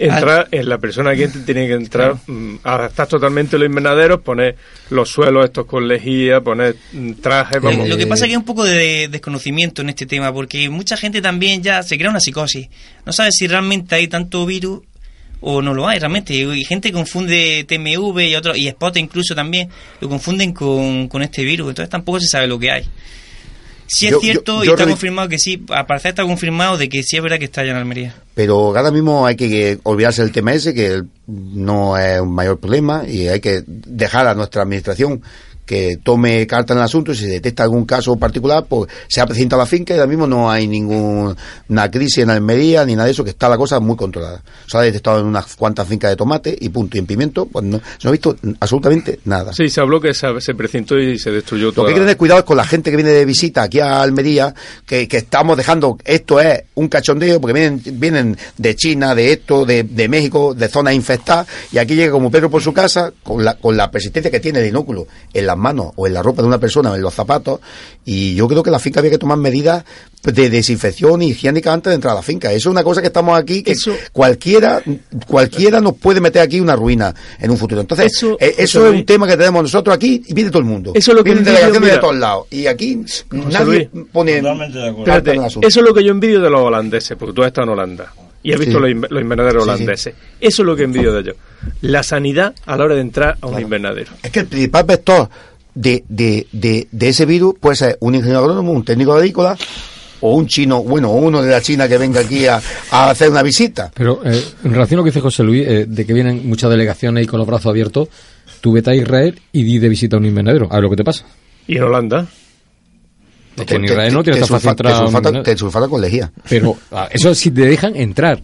Entrar en la persona que tiene que entrar, mm, adaptar totalmente los invernaderos, poner los suelos estos con lejía, poner mm, trajes, vamos. Lo que pasa es que hay un poco de desconocimiento en este tema, porque mucha gente también ya se crea una psicosis. No sabe si realmente hay tanto virus o no lo hay realmente. Y gente confunde TMV y otro, y Spot incluso también, lo confunden con, con este virus. Entonces tampoco se sabe lo que hay. Sí es Yo- yo- cierto, y está confirmado que sí, al parecer está confirmado de que sí es verdad que está allá en Almería. Pero ahora mismo hay que, que olvidarse del tema ese, que no es un mayor problema, y hay que dejar a nuestra administración que tome carta en el asunto y si se detecta algún caso particular, pues se ha presentado la finca y ahora mismo no hay ninguna crisis en Almería ni nada de eso, que está la cosa muy controlada. Se ha detectado en unas cuantas fincas de tomate y punto. Y en pimiento, pues no, no he visto absolutamente nada. Sí, se habló que se, se precintó y se destruyó Lo todo. que hay que tener cuidado es con la gente que viene de visita aquí a Almería, que, que estamos dejando, esto es un cachondeo, porque vienen, vienen de China, de esto, de, de México, de zonas infectadas, y aquí llega como Pedro por su casa, con la, con la persistencia que tiene el inóculo en las manos o en la ropa de una persona o en los zapatos, y yo creo que la finca había que tomar medidas de desinfección y higiénica antes de entrar a la finca. Eso es una cosa que estamos aquí, que cualquiera, cualquiera nos puede meter aquí una ruina en un futuro. Entonces, Eso, eh, eso, es un tema que tenemos nosotros aquí y viene todo el mundo. Eso es lo que envidio, delegaciones de todos lados. Y aquí nadie Luis. pone Espérate, en el asunto. eso es lo que yo envidio de los holandeses, porque tú has estado en Holanda y has visto Sí. los, inver- los invernaderos Sí, sí. holandeses. Eso es lo que envidio de ellos. La sanidad a la hora de entrar a un invernadero. Es que el principal vector de, de, de, de ese virus puede ser un ingeniero agrónomo, un técnico agrícola o un chino, bueno, uno de la China que venga aquí a, a hacer una visita. Pero eh, en relación a lo que dice José Luis, eh, de que vienen muchas delegaciones y con los brazos abiertos, tú vete a Israel y di de visita a un invernadero. A ver lo que te pasa. ¿Y en Holanda? Es que en Israel no tienes te sulfata- te sulfata con lejía. Pero ah, eso sí te dejan entrar.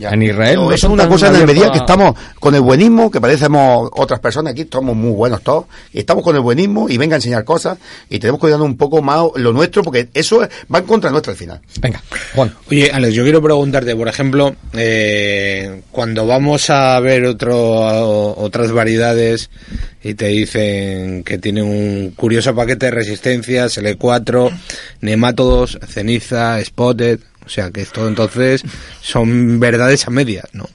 En Israel. Pero no eso es una cosa en abiertos Almería que estamos con el buenismo, que parecemos otras personas aquí, estamos muy buenos todos, y estamos con el buenismo y venga a enseñar cosas, y tenemos que cuidar un poco más lo nuestro, porque eso es- va en contra nuestra al final. Venga, Juan. Oye, Alex, yo quiero preguntarte, por ejemplo, eh, cuando vamos a ver otro, otras variedades y te dicen que tiene un curioso paquete de resistencias, L4, nemátodos, ceniza, spotted, o sea que esto entonces son verdades a medias, ¿no?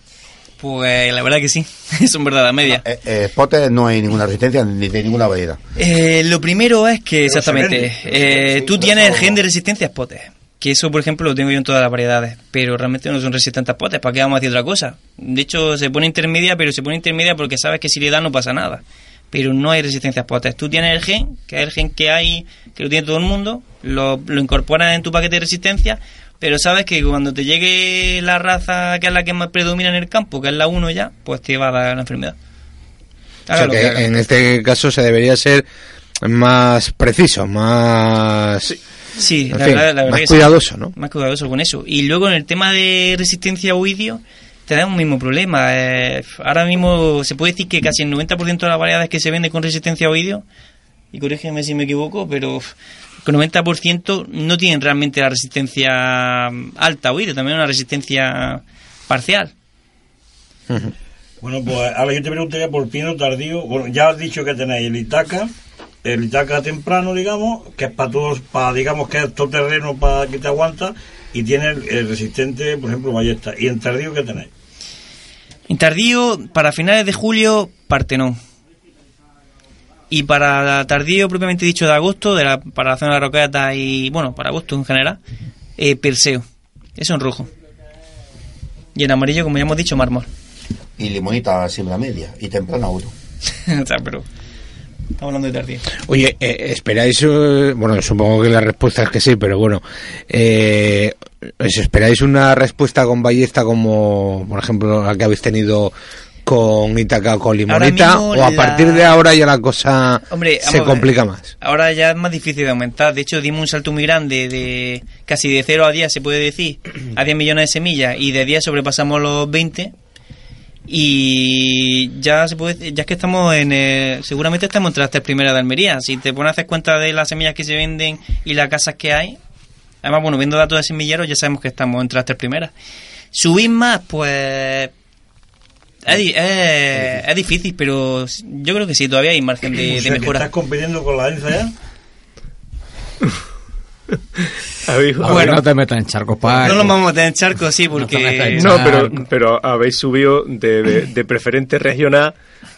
Pues la verdad que sí, (laughs) son verdad a media. Eh, eh, no hay ninguna resistencia ni de ninguna variedad. Eh, lo primero es que, exactamente, eh, tú tienes el gen de resistencia a spotes. Que eso, por ejemplo, lo tengo yo en todas las variedades. Pero realmente no son resistentes a spotes. ¿Para qué vamos a decir otra cosa? De hecho, se pone intermedia, pero se pone intermedia porque sabes que si le da no pasa nada. Pero no hay resistencia a spotes. Tú tienes el gen, que es el gen que hay, que lo tiene todo el mundo, lo, lo incorporas en tu paquete de resistencia, pero sabes que cuando te llegue la raza que es la que más predomina en el campo, que es la 1 ya, pues te va a dar la enfermedad. O sea que en este caso se debería ser más preciso, más... Sí, la fin, verdad, la verdad más que sí. cuidadoso, ¿no? Más cuidadoso con eso. Y luego en el tema de resistencia a oidio, tenemos un mismo problema. Eh, ahora mismo se puede decir que casi el 90% de las variedades que se venden con resistencia a oidio, y corrígeme si me equivoco, pero el 90% no tienen realmente la resistencia alta a oidio, también una resistencia parcial. Bueno, pues ahora yo te preguntaría por pino tardío. Bueno, ya has dicho que tenéis el Itaca, el Itaca temprano, digamos, que es para todos, para digamos que es todo terreno para que te aguanta, y tiene el, el resistente, por ejemplo, ballesta. ¿Y en tardío qué tenéis? En tardío, para finales de julio, Partenón. Y para tardío, propiamente dicho, de agosto, de la, para la zona de Roqueta y, bueno, para agosto en general, eh, Perseo. Eso en rojo. Y en amarillo, como ya hemos dicho, mármol. Y limonita siembra media y temprana uno. (laughs) o sea, pero... Estamos hablando de tardío. Oye, eh, ¿esperáis? eh, bueno, supongo que la respuesta es que sí, pero bueno. Eh, ¿Os esperáis una respuesta con ballesta como, por ejemplo, la que habéis tenido con Itaca o con Limonita? mismo ¿O a la- partir de ahora ya la cosa Hombre, se complica más? Ahora ya es más difícil de aumentar. De hecho, dimos un salto muy grande de casi de 0 a 10, se puede decir, a 10 millones de semillas y de 10 sobrepasamos los 20. Y ya se puede ya es que estamos en el- seguramente estamos entre las tres primeras de Almería. Si te pones a hacer cuenta de las semillas que se venden y las casas que hay, además, bueno, viendo datos de semilleros, ya sabemos que estamos entre las tres primeras. Subir más, pues es, es- es difícil, pero yo creo que sí, todavía hay margen de, (laughs) O de sea, mejora. ¿Estás compitiendo con la ENSA ya? (laughs) Bueno, no te metas en charcos. No nos vamos a meter en charcos, sí, porque... No, pero, pero habéis subido de, de, de preferente regional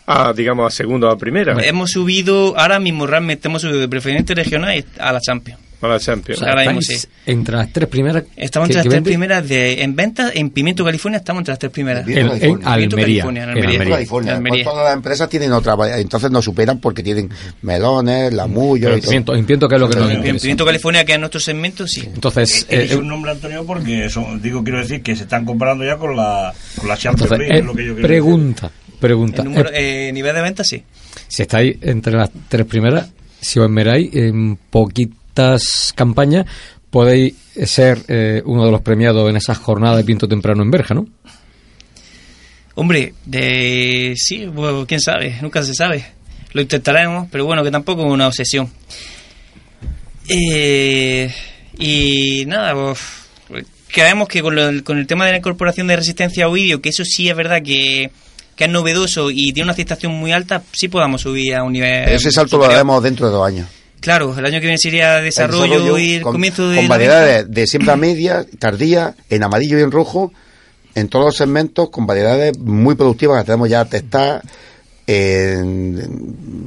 a, digamos, a segundo a primera. Hemos subido, ahora mismo realmente hemos subido de preferente regional a la Champions. A la Champions. O sea, ahora mismo sí. entre las tres primeras. Estamos entre las tres venden. primeras de, en ventas, en Pimiento, California, estamos entre las tres primeras. En- en Almería, California, en en Almería. California. En Almería. Pues todas las empresas tienen otra, entonces nos superan porque tienen melones, lamullos todo. pimiento, pimiento que es lo que nos En. Pimiento, California, que es nuestro segmento, sí. Entonces, eh, dicho eh, un nombre, Antonio, porque son, digo, quiero decir que se están comparando ya con la, con la Champions entonces League, eh, es lo que yo pregunta, pregunta. El número, Eh, eh, nivel de ventas, sí. si estáis entre las tres primeras, si os miráis en poquitas campañas, podéis ser eh, uno de los premiados en esa jornada de Pinto Temprano en Berja, ¿no? Hombre, de sí, bueno, quién sabe, nunca se sabe. Lo intentaremos, pero bueno, que tampoco es una obsesión. Eh, y nada, pues, creemos que con, lo- con el tema de la incorporación de resistencia a vídeo, que eso sí es verdad que, que es novedoso y tiene una aceptación muy alta, sí podamos subir a un nivel. Ese salto lo haremos dentro de dos años. Claro, el año que viene sería El desarrollo, y el con, comienzo de. con variedades de siembra media, tardía, en amarillo y en rojo, en todos los segmentos, con variedades muy productivas que tenemos ya testadas. en-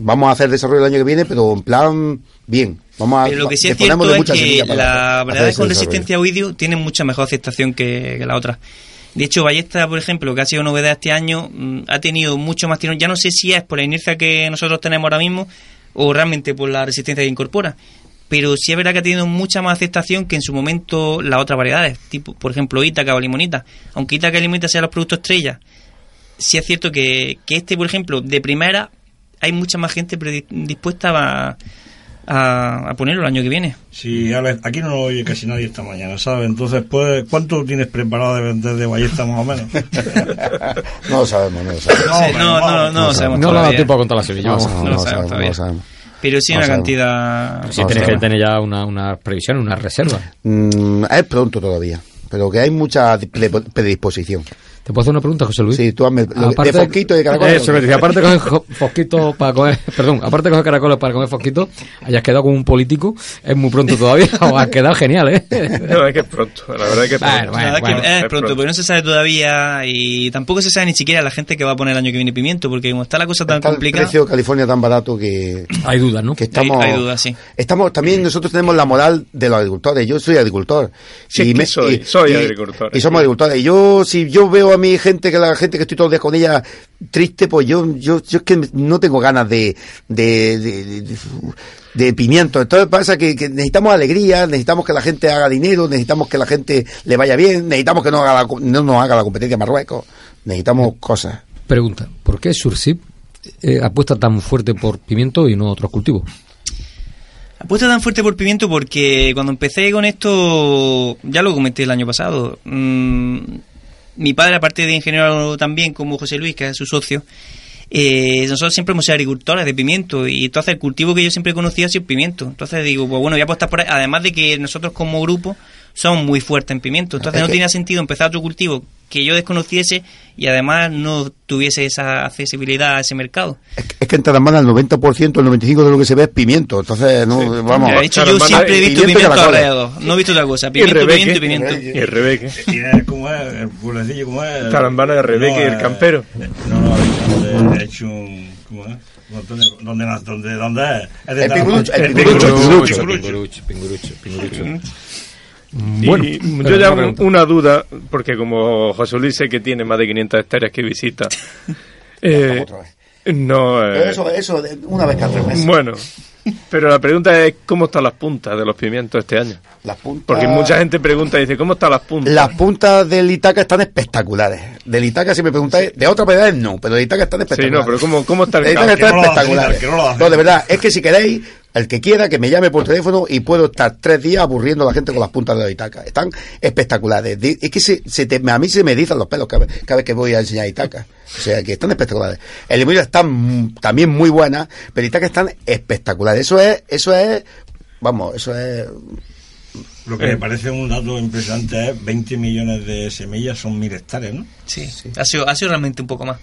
vamos a hacer desarrollo el año que viene, pero en plan bien. Vamos a Pero lo que sí es cierto de es que las variedades con resistencia a vídeo tienen mucha mejor aceptación que, que la otra. De hecho, Ballesta, por ejemplo, que ha sido novedad este año, mm, ha tenido mucho más tirón. Ya no sé si es por la inercia que nosotros tenemos ahora mismo o realmente por la resistencia que incorpora. Pero sí es verdad que ha tenido mucha más aceptación que en su momento las otras variedades, tipo, por ejemplo, Ítaca o Limonita. Aunque Ítaca y Limonita sean los productos estrella, sí es cierto que, que este, por ejemplo, de primera, hay mucha más gente predi- dispuesta a, a, a ponerlo el año que viene. Sí, Alex, aquí no lo oye casi nadie esta mañana, ¿sabes? Entonces, pues, ¿cuánto tienes preparado de vender de ballesta más o menos? (laughs) No lo sabemos, no lo sabemos. No, no, no, no, lo sabemos No le todavía. tiempo a contar la Sevilla. No, no, no no lo sabemos sabemos, no todavía. lo sabemos. Pero sí una cantidad... Sí, sí. que tener ya una, una previsión, una reserva. Mm, es pronto todavía, pero que hay mucha di- pre- predisposición. ¿Te puedo hacer una pregunta, José Luis? Sí, tú hazme lo de- fosquito y de caracol. Eso, decía, aparte de coger fosquitos para comer, perdón, aparte de coger caracoles para comer fosquitos, hayas quedado como un político, es muy pronto todavía, (laughs) o has quedado genial, ¿eh? No, es que es pronto, la verdad es que es Bueno, pronto. La verdad bueno, que es es pronto, pronto. pero no se sabe todavía y tampoco se sabe ni siquiera la gente que va a poner el año que viene pimiento, porque como está la cosa tan Está el complicada, precio de California tan barato que, Hay dudas, ¿no? que estamos... hay, hay dudas, sí. Estamos también nosotros tenemos la moral de los agricultores. Yo soy agricultor. Sí, soy- soy agricultor. Y somos agricultores. Y yo si yo veo a mi gente que la gente que estoy todos los días con ella triste, pues yo yo, yo es que no tengo ganas de de, de, de- de- de pimiento. Entonces pasa que, que necesitamos alegría, necesitamos que la gente haga dinero, necesitamos que la gente le vaya bien, necesitamos que no haga la no nos haga la competencia Marruecos, necesitamos cosas. Pregunta, ¿por qué Sursip eh, apuesta tan fuerte por pimiento y no otros cultivos? Apuesto tan fuerte por pimiento porque cuando empecé con esto, ya lo comenté el año pasado, mm, mi padre, aparte de ingeniero también, como José Luis, que es su socio, eh, nosotros siempre hemos sido agricultores de pimiento y entonces el cultivo que yo siempre he conocido ha sido pimiento. Entonces digo, pues bueno, voy a apostar por ahí. Además de que nosotros como grupo somos muy fuertes en pimiento. Entonces Es no que- tenía sentido empezar otro cultivo que yo desconociese y además no tuviese esa accesibilidad a ese mercado. Es que en Tarambana el 90%, el 95% de lo que se ve es pimiento. Entonces, no, vamos. de hecho, yo siempre he visto pimiento alrededor. No he visto otra cosa. Pimiento, Rebeque. pimiento, pimiento. Y el Rebeque. Y es el pueblecillo, como es. Tarambana de Rebeque y el eh, campero. No, no, he- he hecho un. ¿Cómo es? ¿Dónde, dónde, dónde, dónde es? El pingurucho, el El pingurucho, el pingurucho, pingurucho. pingurucho. pingurucho, Y Bueno, yo ya una una duda, porque como José Luis sé que tiene más de 500 hectáreas que visita, (laughs) eh, Otra vez. No, eh, eso, eso una vez cada tres meses. Bueno, (laughs) pero la pregunta es cómo están las puntas de los pimientos este año. Las puntas... Porque mucha gente pregunta y dice, ¿cómo están las puntas? Las puntas del Itaca están espectaculares. Del Itaca, si me preguntáis, de otras variedades no, pero del Itaca están Sí, espectaculares. no, pero ¿cómo, cómo está el El Itaca campo? están espectaculares. No, de verdad, es que si queréis, el que quiera, que me llame por teléfono y puedo estar tres días aburriendo a la gente con las puntas de la Itaca. Están espectaculares. Es que se, se te- a mí se me dicen los pelos cada, vez- cada vez que voy a enseñar Itaca. O sea, que están espectaculares. El limonero están también muy buenas, pero Itaca están espectaculares. Eso es, eso es, vamos, eso es... Lo que me parece un dato impresionante es 20 millones de semillas son mil hectáreas, ¿no? Sí, Ha, sido, ha sido realmente un poco más.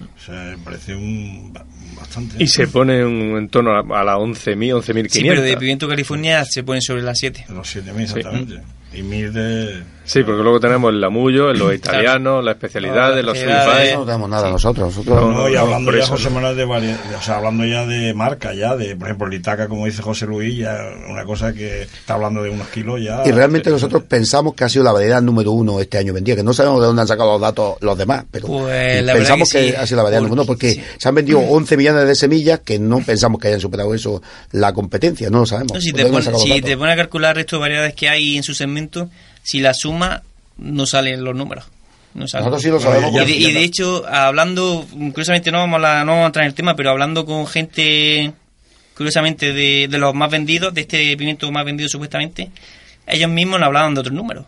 O sea, me parece un ba- bastante. Y se pone un, en torno a, a las 11.000, 11.500. Sí, pero de Pimiento California se pone sobre las 7. Los 7.000 exactamente. Y mil de... Sí, porque luego tenemos el lamullo, los italianos, las especialidades, los sulfais. No tenemos nada nosotros. nosotros No, y hablando ya, eso, José no. Manuel, de, vari- o sea, hablando ya de marca, ya, de, por ejemplo, el Itaca, como dice José Luis, ya una cosa que está hablando de unos kilos ya. Y realmente nosotros pensamos que ha sido la variedad número uno este año vendida, que no sabemos de dónde han sacado los datos los demás, pero Pues, pensamos que, ha sido la variedad Por- número uno porque se han vendido 11 millones de semillas que no pensamos que hayan superado eso la competencia, no lo sabemos. No, si ¿De te si te pones a calcular el resto de variedades que hay en su segmento, si la suma, no salen los números. No salen. Nosotros sí lo sabemos Y de, y de hecho, hablando, curiosamente no vamos, a, no vamos a entrar en el tema, pero hablando con gente, curiosamente, de, de los más vendidos, de este pimiento más vendido supuestamente, ellos mismos no hablaban de otros números.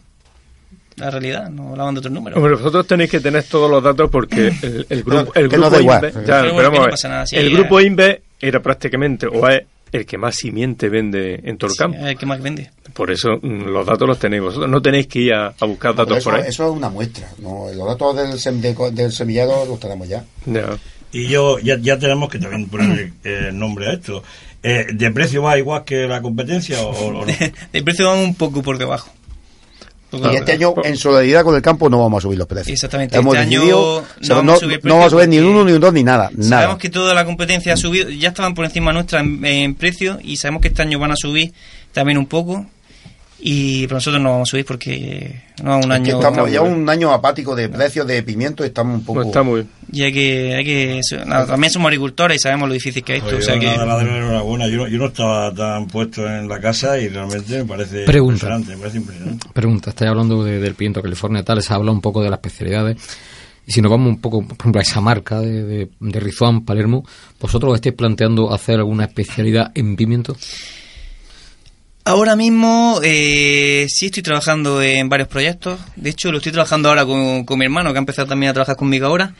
La realidad, no hablaban de otros números. Hombre, vosotros tenéis que tener todos los datos porque el, el (laughs) grupo, el grupo. Inve, bueno, el grupo Inve era prácticamente o es el que más simiente vende en todo el campo. El que más vende. Por eso mm, los datos los tenéis vosotros. No tenéis que ir a, a buscar datos eso, por ahí. eso es una muestra, ¿no? los datos del, sem- de- del semillero los tenemos ya. Ya. Y yo ya, ya tenemos que también poner eh, nombre a esto. Eh, ¿De precio va igual que la competencia o, o no? (laughs) De precio van un poco por debajo. Y este año, en solidaridad con el campo, no vamos a subir los precios. Exactamente, Hemos este año no vamos no, a subir no vamos a subir ni un uno, ni un dos, ni nada. Nada. Sabemos que toda la competencia ha subido, ya estaban por encima nuestra en, en precio y sabemos que este año van a subir también un poco. Y pero nosotros no vamos a subir porque no un Es que año. estamos ya un año apático de precios de pimiento y estamos un poco... Y hay que, hay que nada, también somos agricultores y sabemos lo difícil que es esto. Oye, o sea yo que, enhorabuena. Yo, no- yo no estaba tan puesto en la casa y realmente me parece Pregunta. impresionante. Me parece impresionante. Pregunta, estáis hablando de- del pimiento California, tal, se habla un poco de las especialidades. Y si nos vamos un poco, por ejemplo, a esa marca de, de, de Rizuán, Palermo, ¿vosotros estáis planteando hacer alguna especialidad en pimiento? Ahora mismo eh, sí estoy trabajando en varios proyectos. De hecho, lo estoy trabajando ahora con, con mi hermano, que ha empezado también a trabajar conmigo ahora.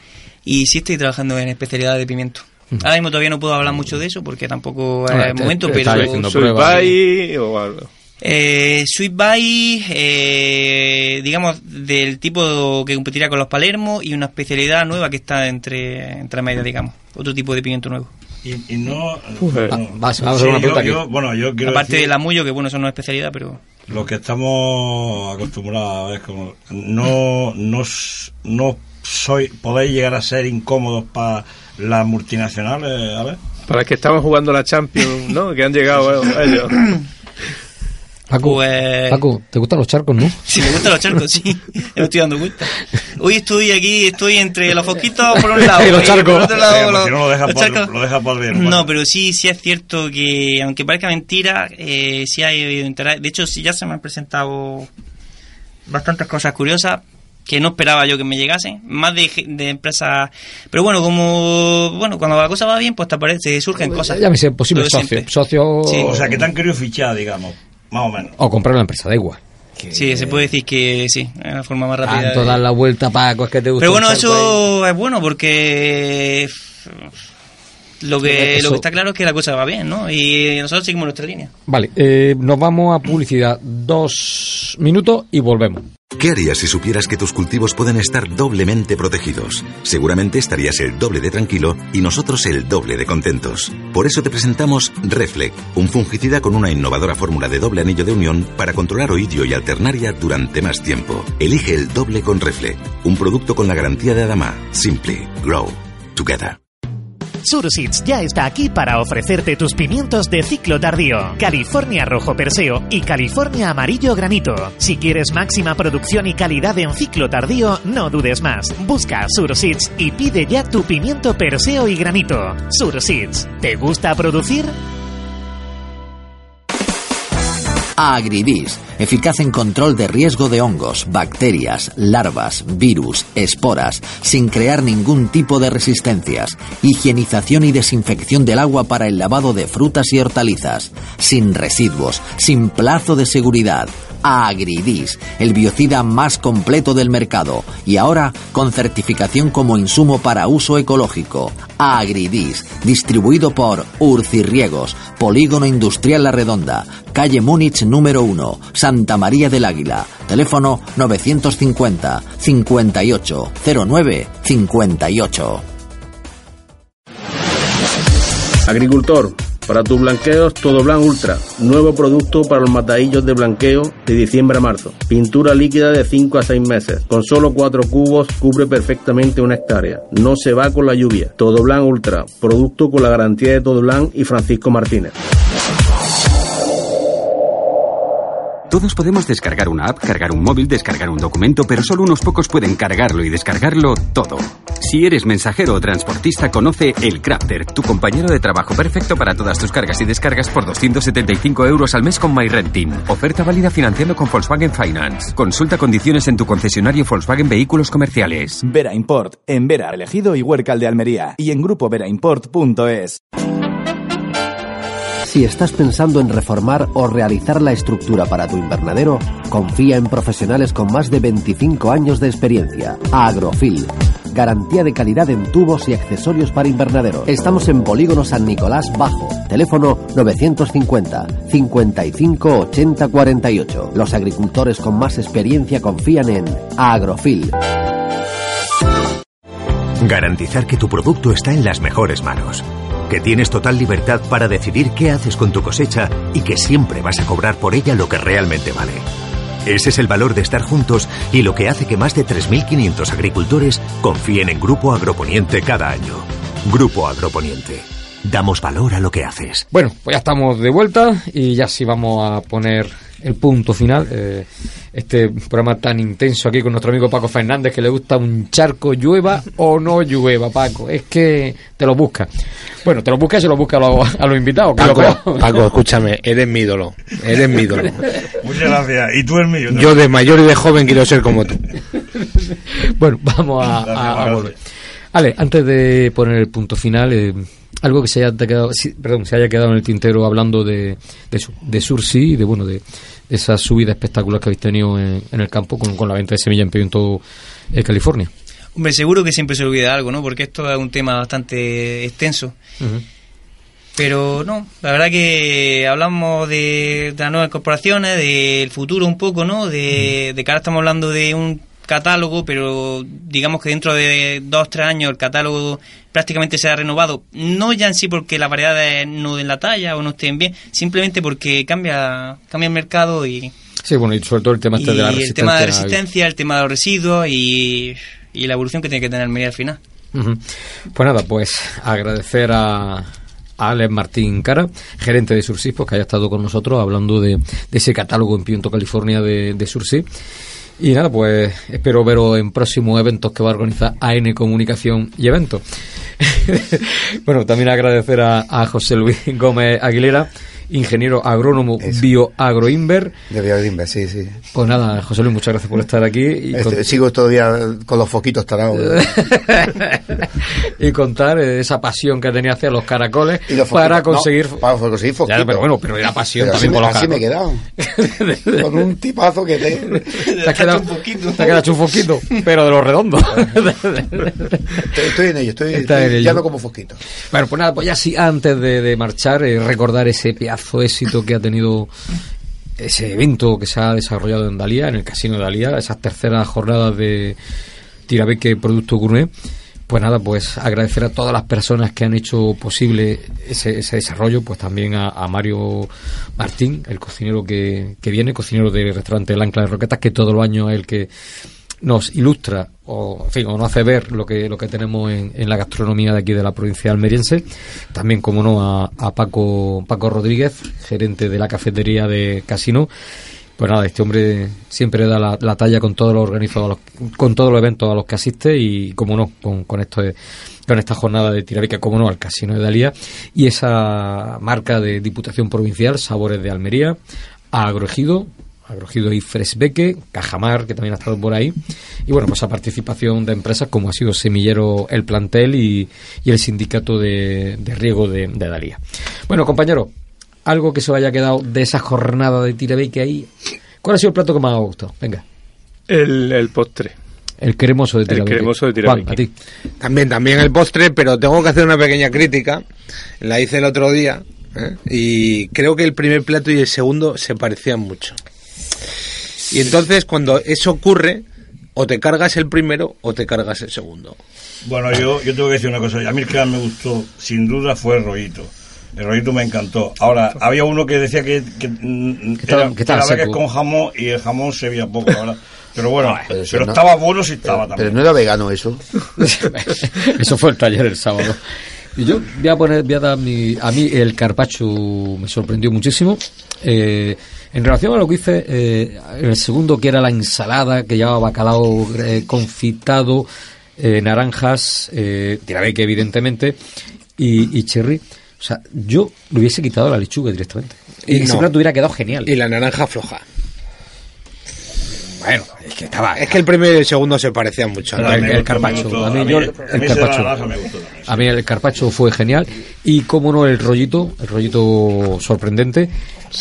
Y sí estoy trabajando en especialidad de pimiento. Ahora mismo todavía no puedo hablar mucho de eso porque tampoco es Ah, el te- momento, pero... pruebas, Bay o algo. Eh, Sweet Bay, eh, digamos, del tipo que competiría con los Palermo y una especialidad nueva que está entre, entre medias, digamos. Otro tipo de pimiento nuevo. Y, y no... Uf, no- vas- sí, vamos a hacer una yo- pregunta yo- aquí. Bueno, yo quiero Aparte decir- del amullo, que bueno, eso no es especialidad, pero... Lo que estamos acostumbrados es como no, no, no soy, podéis llegar a ser incómodos para las multinacionales, a ver. Para que estaban jugando la Champions, ¿no? Que han llegado eh, ellos. (coughs) Paco, Pues- Paco, ¿te gustan los charcos, no? Si me gustan los charcos, sí, (laughs) me estoy dando cuenta. Hoy estoy aquí, estoy entre los fosquitos por un lado (laughs) Y los y charcos. por otro lado pues los, si no lo deja los por- charcos. lo deja por ver, No, pero sí, sí es cierto que, aunque parezca mentira, eh, sí hay habido interés. De hecho, sí ya se me han presentado bastantes cosas curiosas que no esperaba yo que me llegasen, más de, de empresas. Pero bueno, como bueno cuando la cosa va bien, pues te aparece, surgen cosas. Llámese posible Lo de socio. siempre. socio O sea, que te han querido fichar, digamos, más o menos. o comprar la empresa, da igual. Sí, se puede decir que sí, es la forma más rápida. Tanto de- dar la vuelta, Paco, es que te gusta Pero bueno, eso es bueno porque lo que, Eso- lo que está claro es que la cosa va bien, ¿no? Y nosotros seguimos nuestra línea. Vale, eh, nos vamos a publicidad. Dos minutos y volvemos. ¿Qué harías si supieras que tus cultivos pueden estar doblemente protegidos? Seguramente estarías el doble de tranquilo y nosotros el doble de contentos. Por eso te presentamos Reflect, un fungicida con una innovadora fórmula de doble anillo de unión para controlar oidio y alternaria durante más tiempo. Elige el doble con Reflect, un producto con la garantía de Adama. Simply Grow Together. Surseeds ya está aquí para ofrecerte tus pimientos de ciclo tardío, California rojo perseo y California amarillo granito. Si quieres máxima producción y calidad en ciclo tardío, no dudes más. Busca Surseeds y pide ya tu pimiento perseo y granito. Surseeds, ¿te gusta producir? Agridis, eficaz en control de riesgo de hongos, bacterias, larvas, virus, esporas, sin crear ningún tipo de resistencias. Higienización y desinfección del agua para el lavado de frutas y hortalizas. Sin residuos, sin plazo de seguridad. Agridis, el biocida más completo del mercado y ahora con certificación como insumo para uso ecológico. Agridis, distribuido por Urcirriegos, Polígono Industrial La Redonda, calle Múnich número 1, Santa María del Águila, teléfono 950 58 09 58. Agricultor, para tus blanqueos, Todo Blanc Ultra. Nuevo producto para los matadillos de blanqueo de diciembre a marzo. Pintura líquida de 5 a 6 meses. Con solo 4 cubos cubre perfectamente una hectárea. No se va con la lluvia. Todo Blanc Ultra. Producto con la garantía de Todo Blanc y Francisco Martínez. Todos podemos descargar una app, cargar un móvil, descargar un documento, pero solo unos pocos pueden cargarlo y descargarlo todo. Si eres mensajero o transportista, conoce el Crafter, tu compañero de trabajo perfecto para todas tus cargas y descargas por 275 euros al mes con MyRenting. Oferta válida financiando con Volkswagen Finance. Consulta condiciones en tu concesionario Volkswagen Vehículos Comerciales. Vera Import, en Vera Elegido y Huércal de Almería y en grupo grupoveraImport.es. Si estás pensando en reformar o realizar la estructura para tu invernadero, confía en profesionales con más de 25 años de experiencia. Agrofil. Garantía de calidad en tubos y accesorios para invernadero. Estamos en Polígono San Nicolás Bajo. Teléfono 950 55 80 48. Los agricultores con más experiencia confían en Agrofil. Garantizar que tu producto está en las mejores manos. Que tienes total libertad para decidir qué haces con tu cosecha y que siempre vas a cobrar por ella lo que realmente vale. Ese es el valor de estar juntos y lo que hace que más de 3.500 agricultores confíen en Grupo Agroponiente cada año. Grupo Agroponiente. Damos valor a lo que haces. Bueno, pues ya estamos de vuelta y ya sí vamos a poner el punto final. Eh, este programa tan intenso aquí con nuestro amigo Paco Fernández que le gusta un charco, llueva o no llueva, Paco. Es que te lo busca. Bueno, te lo busca y se lo busca a los, a los invitados. lo Paco. Paco, escúchame, eres mi ídolo. Eres mi ídolo. (laughs) Muchas gracias. Y tú el mío. Yo de mayor y de joven quiero ser como tú. (laughs) bueno, vamos a, a- a volver. Ale, antes de poner el punto final, eh, algo que se haya quedado, perdón, se haya quedado en el tintero hablando de, de, de Sursi y de bueno de, de esa subida espectacular que habéis tenido en, en el campo con, con la venta de semilla en Pimiento eh, California. Hombre, seguro que siempre se olvida algo, ¿no? Porque esto es un tema bastante extenso. Pero no, la verdad que hablamos de, de las nuevas corporaciones, del futuro un poco, ¿no? De, de que ahora estamos hablando de un catálogo, pero digamos que dentro de dos, tres años el catálogo prácticamente se ha renovado. No ya en sí porque las variedades no den la talla o no estén bien, simplemente porque cambia, cambia el mercado y, Sí, bueno, y sobre todo el tema este de la el resistencia. tema de resistencia, el tema de los residuos y, y la evolución que tiene que tener Almería al final. Pues nada, pues agradecer a, Alex Martín Cara, gerente de Sursis, pues que haya estado con nosotros hablando de, de ese catálogo en Pimiento, California de, de Sursis. Y nada, pues espero veros en próximos eventos que va a organizar AN Comunicación y Eventos. (laughs) bueno, también agradecer a José Luis (laughs) Gómez Aguilera, ingeniero agrónomo bioagroinver. De Biogrimbe, sí, sí. Pues nada, José Luis, muchas gracias por estar aquí. Y Este, con- Sigo todavía con los foquitos tarados. (laughs) y contar eh, esa pasión que tenía hacia los caracoles Y los para foquitos, no, conseguir para conseguir foquitos. Ya, pero bueno pero era pasión Pero así también me- por los así me he caracoles quedado. (laughs) con un tipazo que te... te has quedado te has quedado hecho un foquito pero de los redondos Estoy, estoy en ello, estoy, estoy en ello. ya no como fosquito. bueno pues nada pues ya sí antes de, de marchar eh, recordar ese pedazo de éxito que ha tenido ese evento que se ha desarrollado en Dalía en el casino de Dalía esas terceras jornadas de Tirabeque Producto Gourmet. Pues nada, pues agradecer a todas las personas que han hecho posible ese, ese desarrollo, pues también a, a Mario Martín, el cocinero que, que viene, cocinero del restaurante El Ancla de Roquetas, que todos los años es el que nos ilustra o, en fin, o nos hace ver lo que, lo que tenemos en, en la gastronomía de aquí de la provincia almeriense. También, como no, a, a Paco, Paco Rodríguez, gerente de la cafetería de Casino. Pues nada, este hombre siempre da la, la talla con todos los organizados, con todos los eventos a los que asiste y, como no, con, con esto con esta jornada de Tirabica, como no, al Casino de Dalía y esa marca de Diputación Provincial, Sabores de Almería, a Agroejido, Agroejido y Fresbeque, Cajamar, que también ha estado por ahí, y bueno, pues a participación de empresas como ha sido Semillero El Plantel y, y el Sindicato de, de Riego de, de Dalía. Bueno, compañero, algo que se os haya quedado de esa jornada de Tirabeque ahí. ¿Cuál ha sido el plato que más os ha gustado? Venga. El, el postre. El cremoso de El Tirabeque. cremoso de Juan, a ti. También, también el postre, pero tengo que hacer una pequeña crítica. La hice el otro día. ¿eh? Y creo que el primer plato y el segundo se parecían mucho. Y entonces, cuando eso ocurre, o te cargas el primero o te cargas el segundo. Bueno, yo, yo tengo que decir una cosa. A mí el que más me gustó, sin duda, fue el rollito. El rollito me encantó. Ahora, había uno que decía que, que, mm, Que estaba- era, que estaba era con jamón y el jamón se veía poco, verdad. Pero bueno, (laughs) Pero pero, no- estaba bueno si estaba Pero también. no era vegano eso. (laughs) Eso fue el taller el sábado. Y yo voy a poner, voy a dar mi, a mí el carpacho me sorprendió muchísimo. Eh, en relación a lo que hice, eh, el segundo que era la ensalada que llevaba bacalao eh, confitado, eh, naranjas, eh, tirabeque evidentemente y, y cherry. O sea, yo le hubiese quitado la lechuga directamente. Y, Y no. plato hubiera quedado genial. Y la naranja floja. Bueno, es que estaba. Es que el primero y el segundo se parecían mucho. El, ¿no? el me gustó. a mí, yo- a el también, A mí el carpacho fue genial y como no el rollito, el rollito sorprendente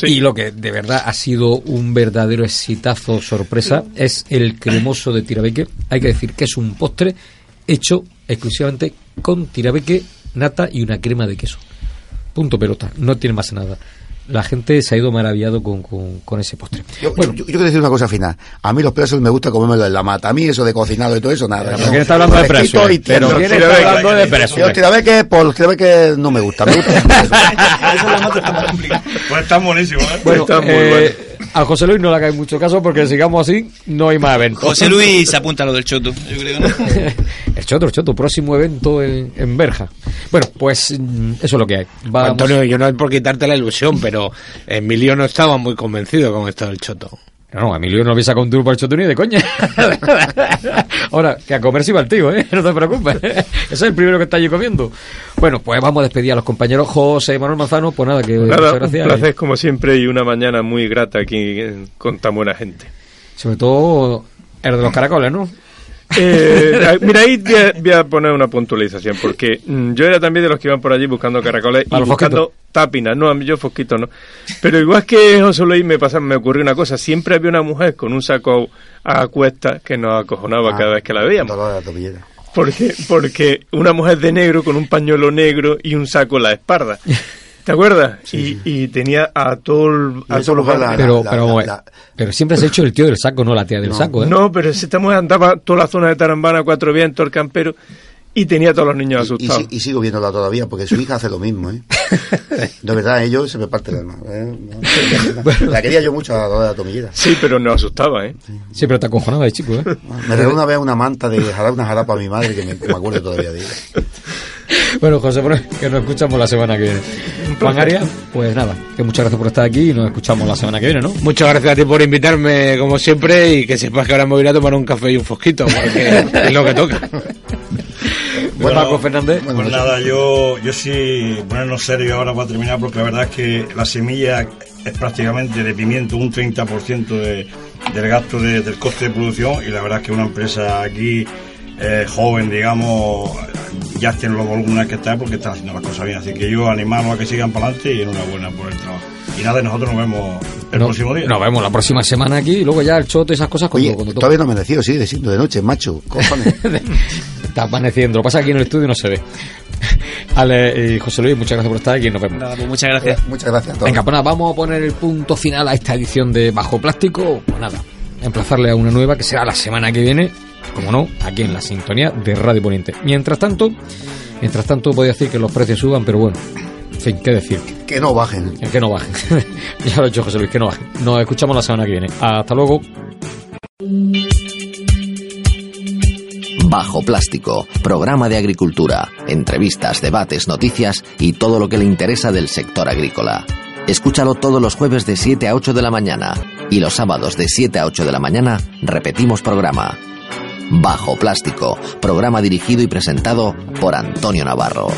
y lo que de verdad ha sido un verdadero exitazo sorpresa es el cremoso de tirabeque. Hay que decir que es un postre hecho exclusivamente con tirabeque, nata y una crema de queso. Punto pelota, no tiene más nada. La gente se ha ido maravillado con, con, con ese postre. Yo, yo, yo quiero decir una cosa final. A mí los presos me gusta comérmelo en la mata. A mí eso de cocinado y todo eso, nada. Pero ¿quién está hablando de tierno. Pero ¿quién está hablando de presos? Yo tirabeque, por tirabeque no me gusta. Me gusta (laughs) Pues están buenísimos, ¿eh? Bueno, Están muy eh, a José Luis no le hagáis mucho caso porque sigamos así, no hay más eventos. José Luis se apunta a lo del choto, yo creo, ¿no? (laughs) el choto, el choto, próximo evento en, en Berja. Bueno, pues mm, eso es lo que hay. Vamos- Antonio, yo no es por quitarte la ilusión, pero Emilio no estaba muy convencido con esto del choto. No, no, Emilio no avisa con duro para el choto ni de coña. (laughs) Ahora, que a comer sí va el tío, ¿eh? (laughs) No te preocupes. Ese es el primero que está allí comiendo. Bueno, pues vamos a despedir a los compañeros José Manuel Manzano. Pues nada, que Nada, muchas un gracias. placer como siempre y una mañana muy grata aquí eh, con tan buena gente. Sobre todo el de los caracoles, ¿no? Eh, mira, ahí voy a, voy a poner una puntualización, porque mm, yo era también de los que iban por allí buscando caracoles y buscando tapinas. No, a mí yo fosquito no. Pero igual que José Luis me, pasa, me ocurrió una cosa. Siempre había una mujer con un saco a cuestas que nos acojonaba Ah, cada vez que la veíamos. Porque, porque una mujer de negro con un pañuelo negro y un saco en la espalda. (laughs) ¿Te acuerdas? y, y tenía a todo el- a todos los la- Pero, la- pero, la- eh, la- pero siempre has hecho el tío del saco, no la tía del saco, ¿eh? No, pero si esta mujer andaba toda la zona de Tarambana, Cuatro Vientos, el campero, y tenía a todos los niños y, asustados. si- y sigo viéndola todavía, porque su hija hace lo mismo, ¿eh? (laughs) De verdad, ellos se me parte el alma. ¿eh? (laughs) No. La quería yo mucho a la de la tomillera. Sí, pero nos asustaba, ¿eh? Sí, pero te acojonaba de chico, ¿eh? Me regaló una vez una manta de jalar una jarapa a mi madre que me, que me acuerdo todavía de ella. (laughs) (laughs) Bueno, José, bueno, que nos escuchamos la semana que viene. Juan Arias, pues nada, que muchas gracias por estar aquí y nos escuchamos la semana que viene, ¿no? Muchas gracias a ti por invitarme, como siempre, y que sepas que ahora me voy a ir a tomar un café y un fosquito, porque (laughs) es lo que toca. Bueno, Paco Fernández. Pues nada, yo, yo sí, ponernos serio ahora para terminar, porque la verdad es que la semilla es prácticamente de pimiento un 30% de, del gasto de- del coste de producción y la verdad es que una empresa aquí eh, joven, digamos, ya tiene los volúmenes que está porque están haciendo las cosas bien. Así que yo animamos a que sigan para adelante y enhorabuena por el trabajo. Y nada, y nosotros nos vemos el No- próximo día. Nos vemos la próxima semana aquí y luego ya el choto y esas cosas cuando, Oye, cuando todavía no me amanecido, sigue siendo de noche, macho. Cojones. (laughs) Está amaneciendo. Lo pasa aquí en el estudio no se ve. (laughs) Ale y José Luis, muchas gracias por estar aquí y nos vemos. Nada, pues muchas gracias. Muchas gracias a todos. Venga, pues nada, vamos a poner el punto final a esta edición de Bajo Plástico. Pues nada, emplazarle a una nueva que será la semana que viene, como no, aquí en la sintonía de Radio Poniente. Mientras tanto, mientras tanto podía decir que los precios suban, pero bueno, en fin, ¿qué decir? Que no bajen. Que no bajen. (laughs) ya lo ha dicho José Luis, que no bajen. Nos escuchamos la semana que viene. Hasta luego. Bajo Plástico, programa de agricultura, entrevistas, debates, noticias y todo lo que le interesa del sector agrícola. Escúchalo todos los jueves de 7 a 8 de la mañana y los sábados de 7 a 8 de la mañana repetimos programa. Bajo Plástico, programa dirigido y presentado por Antonio Navarro.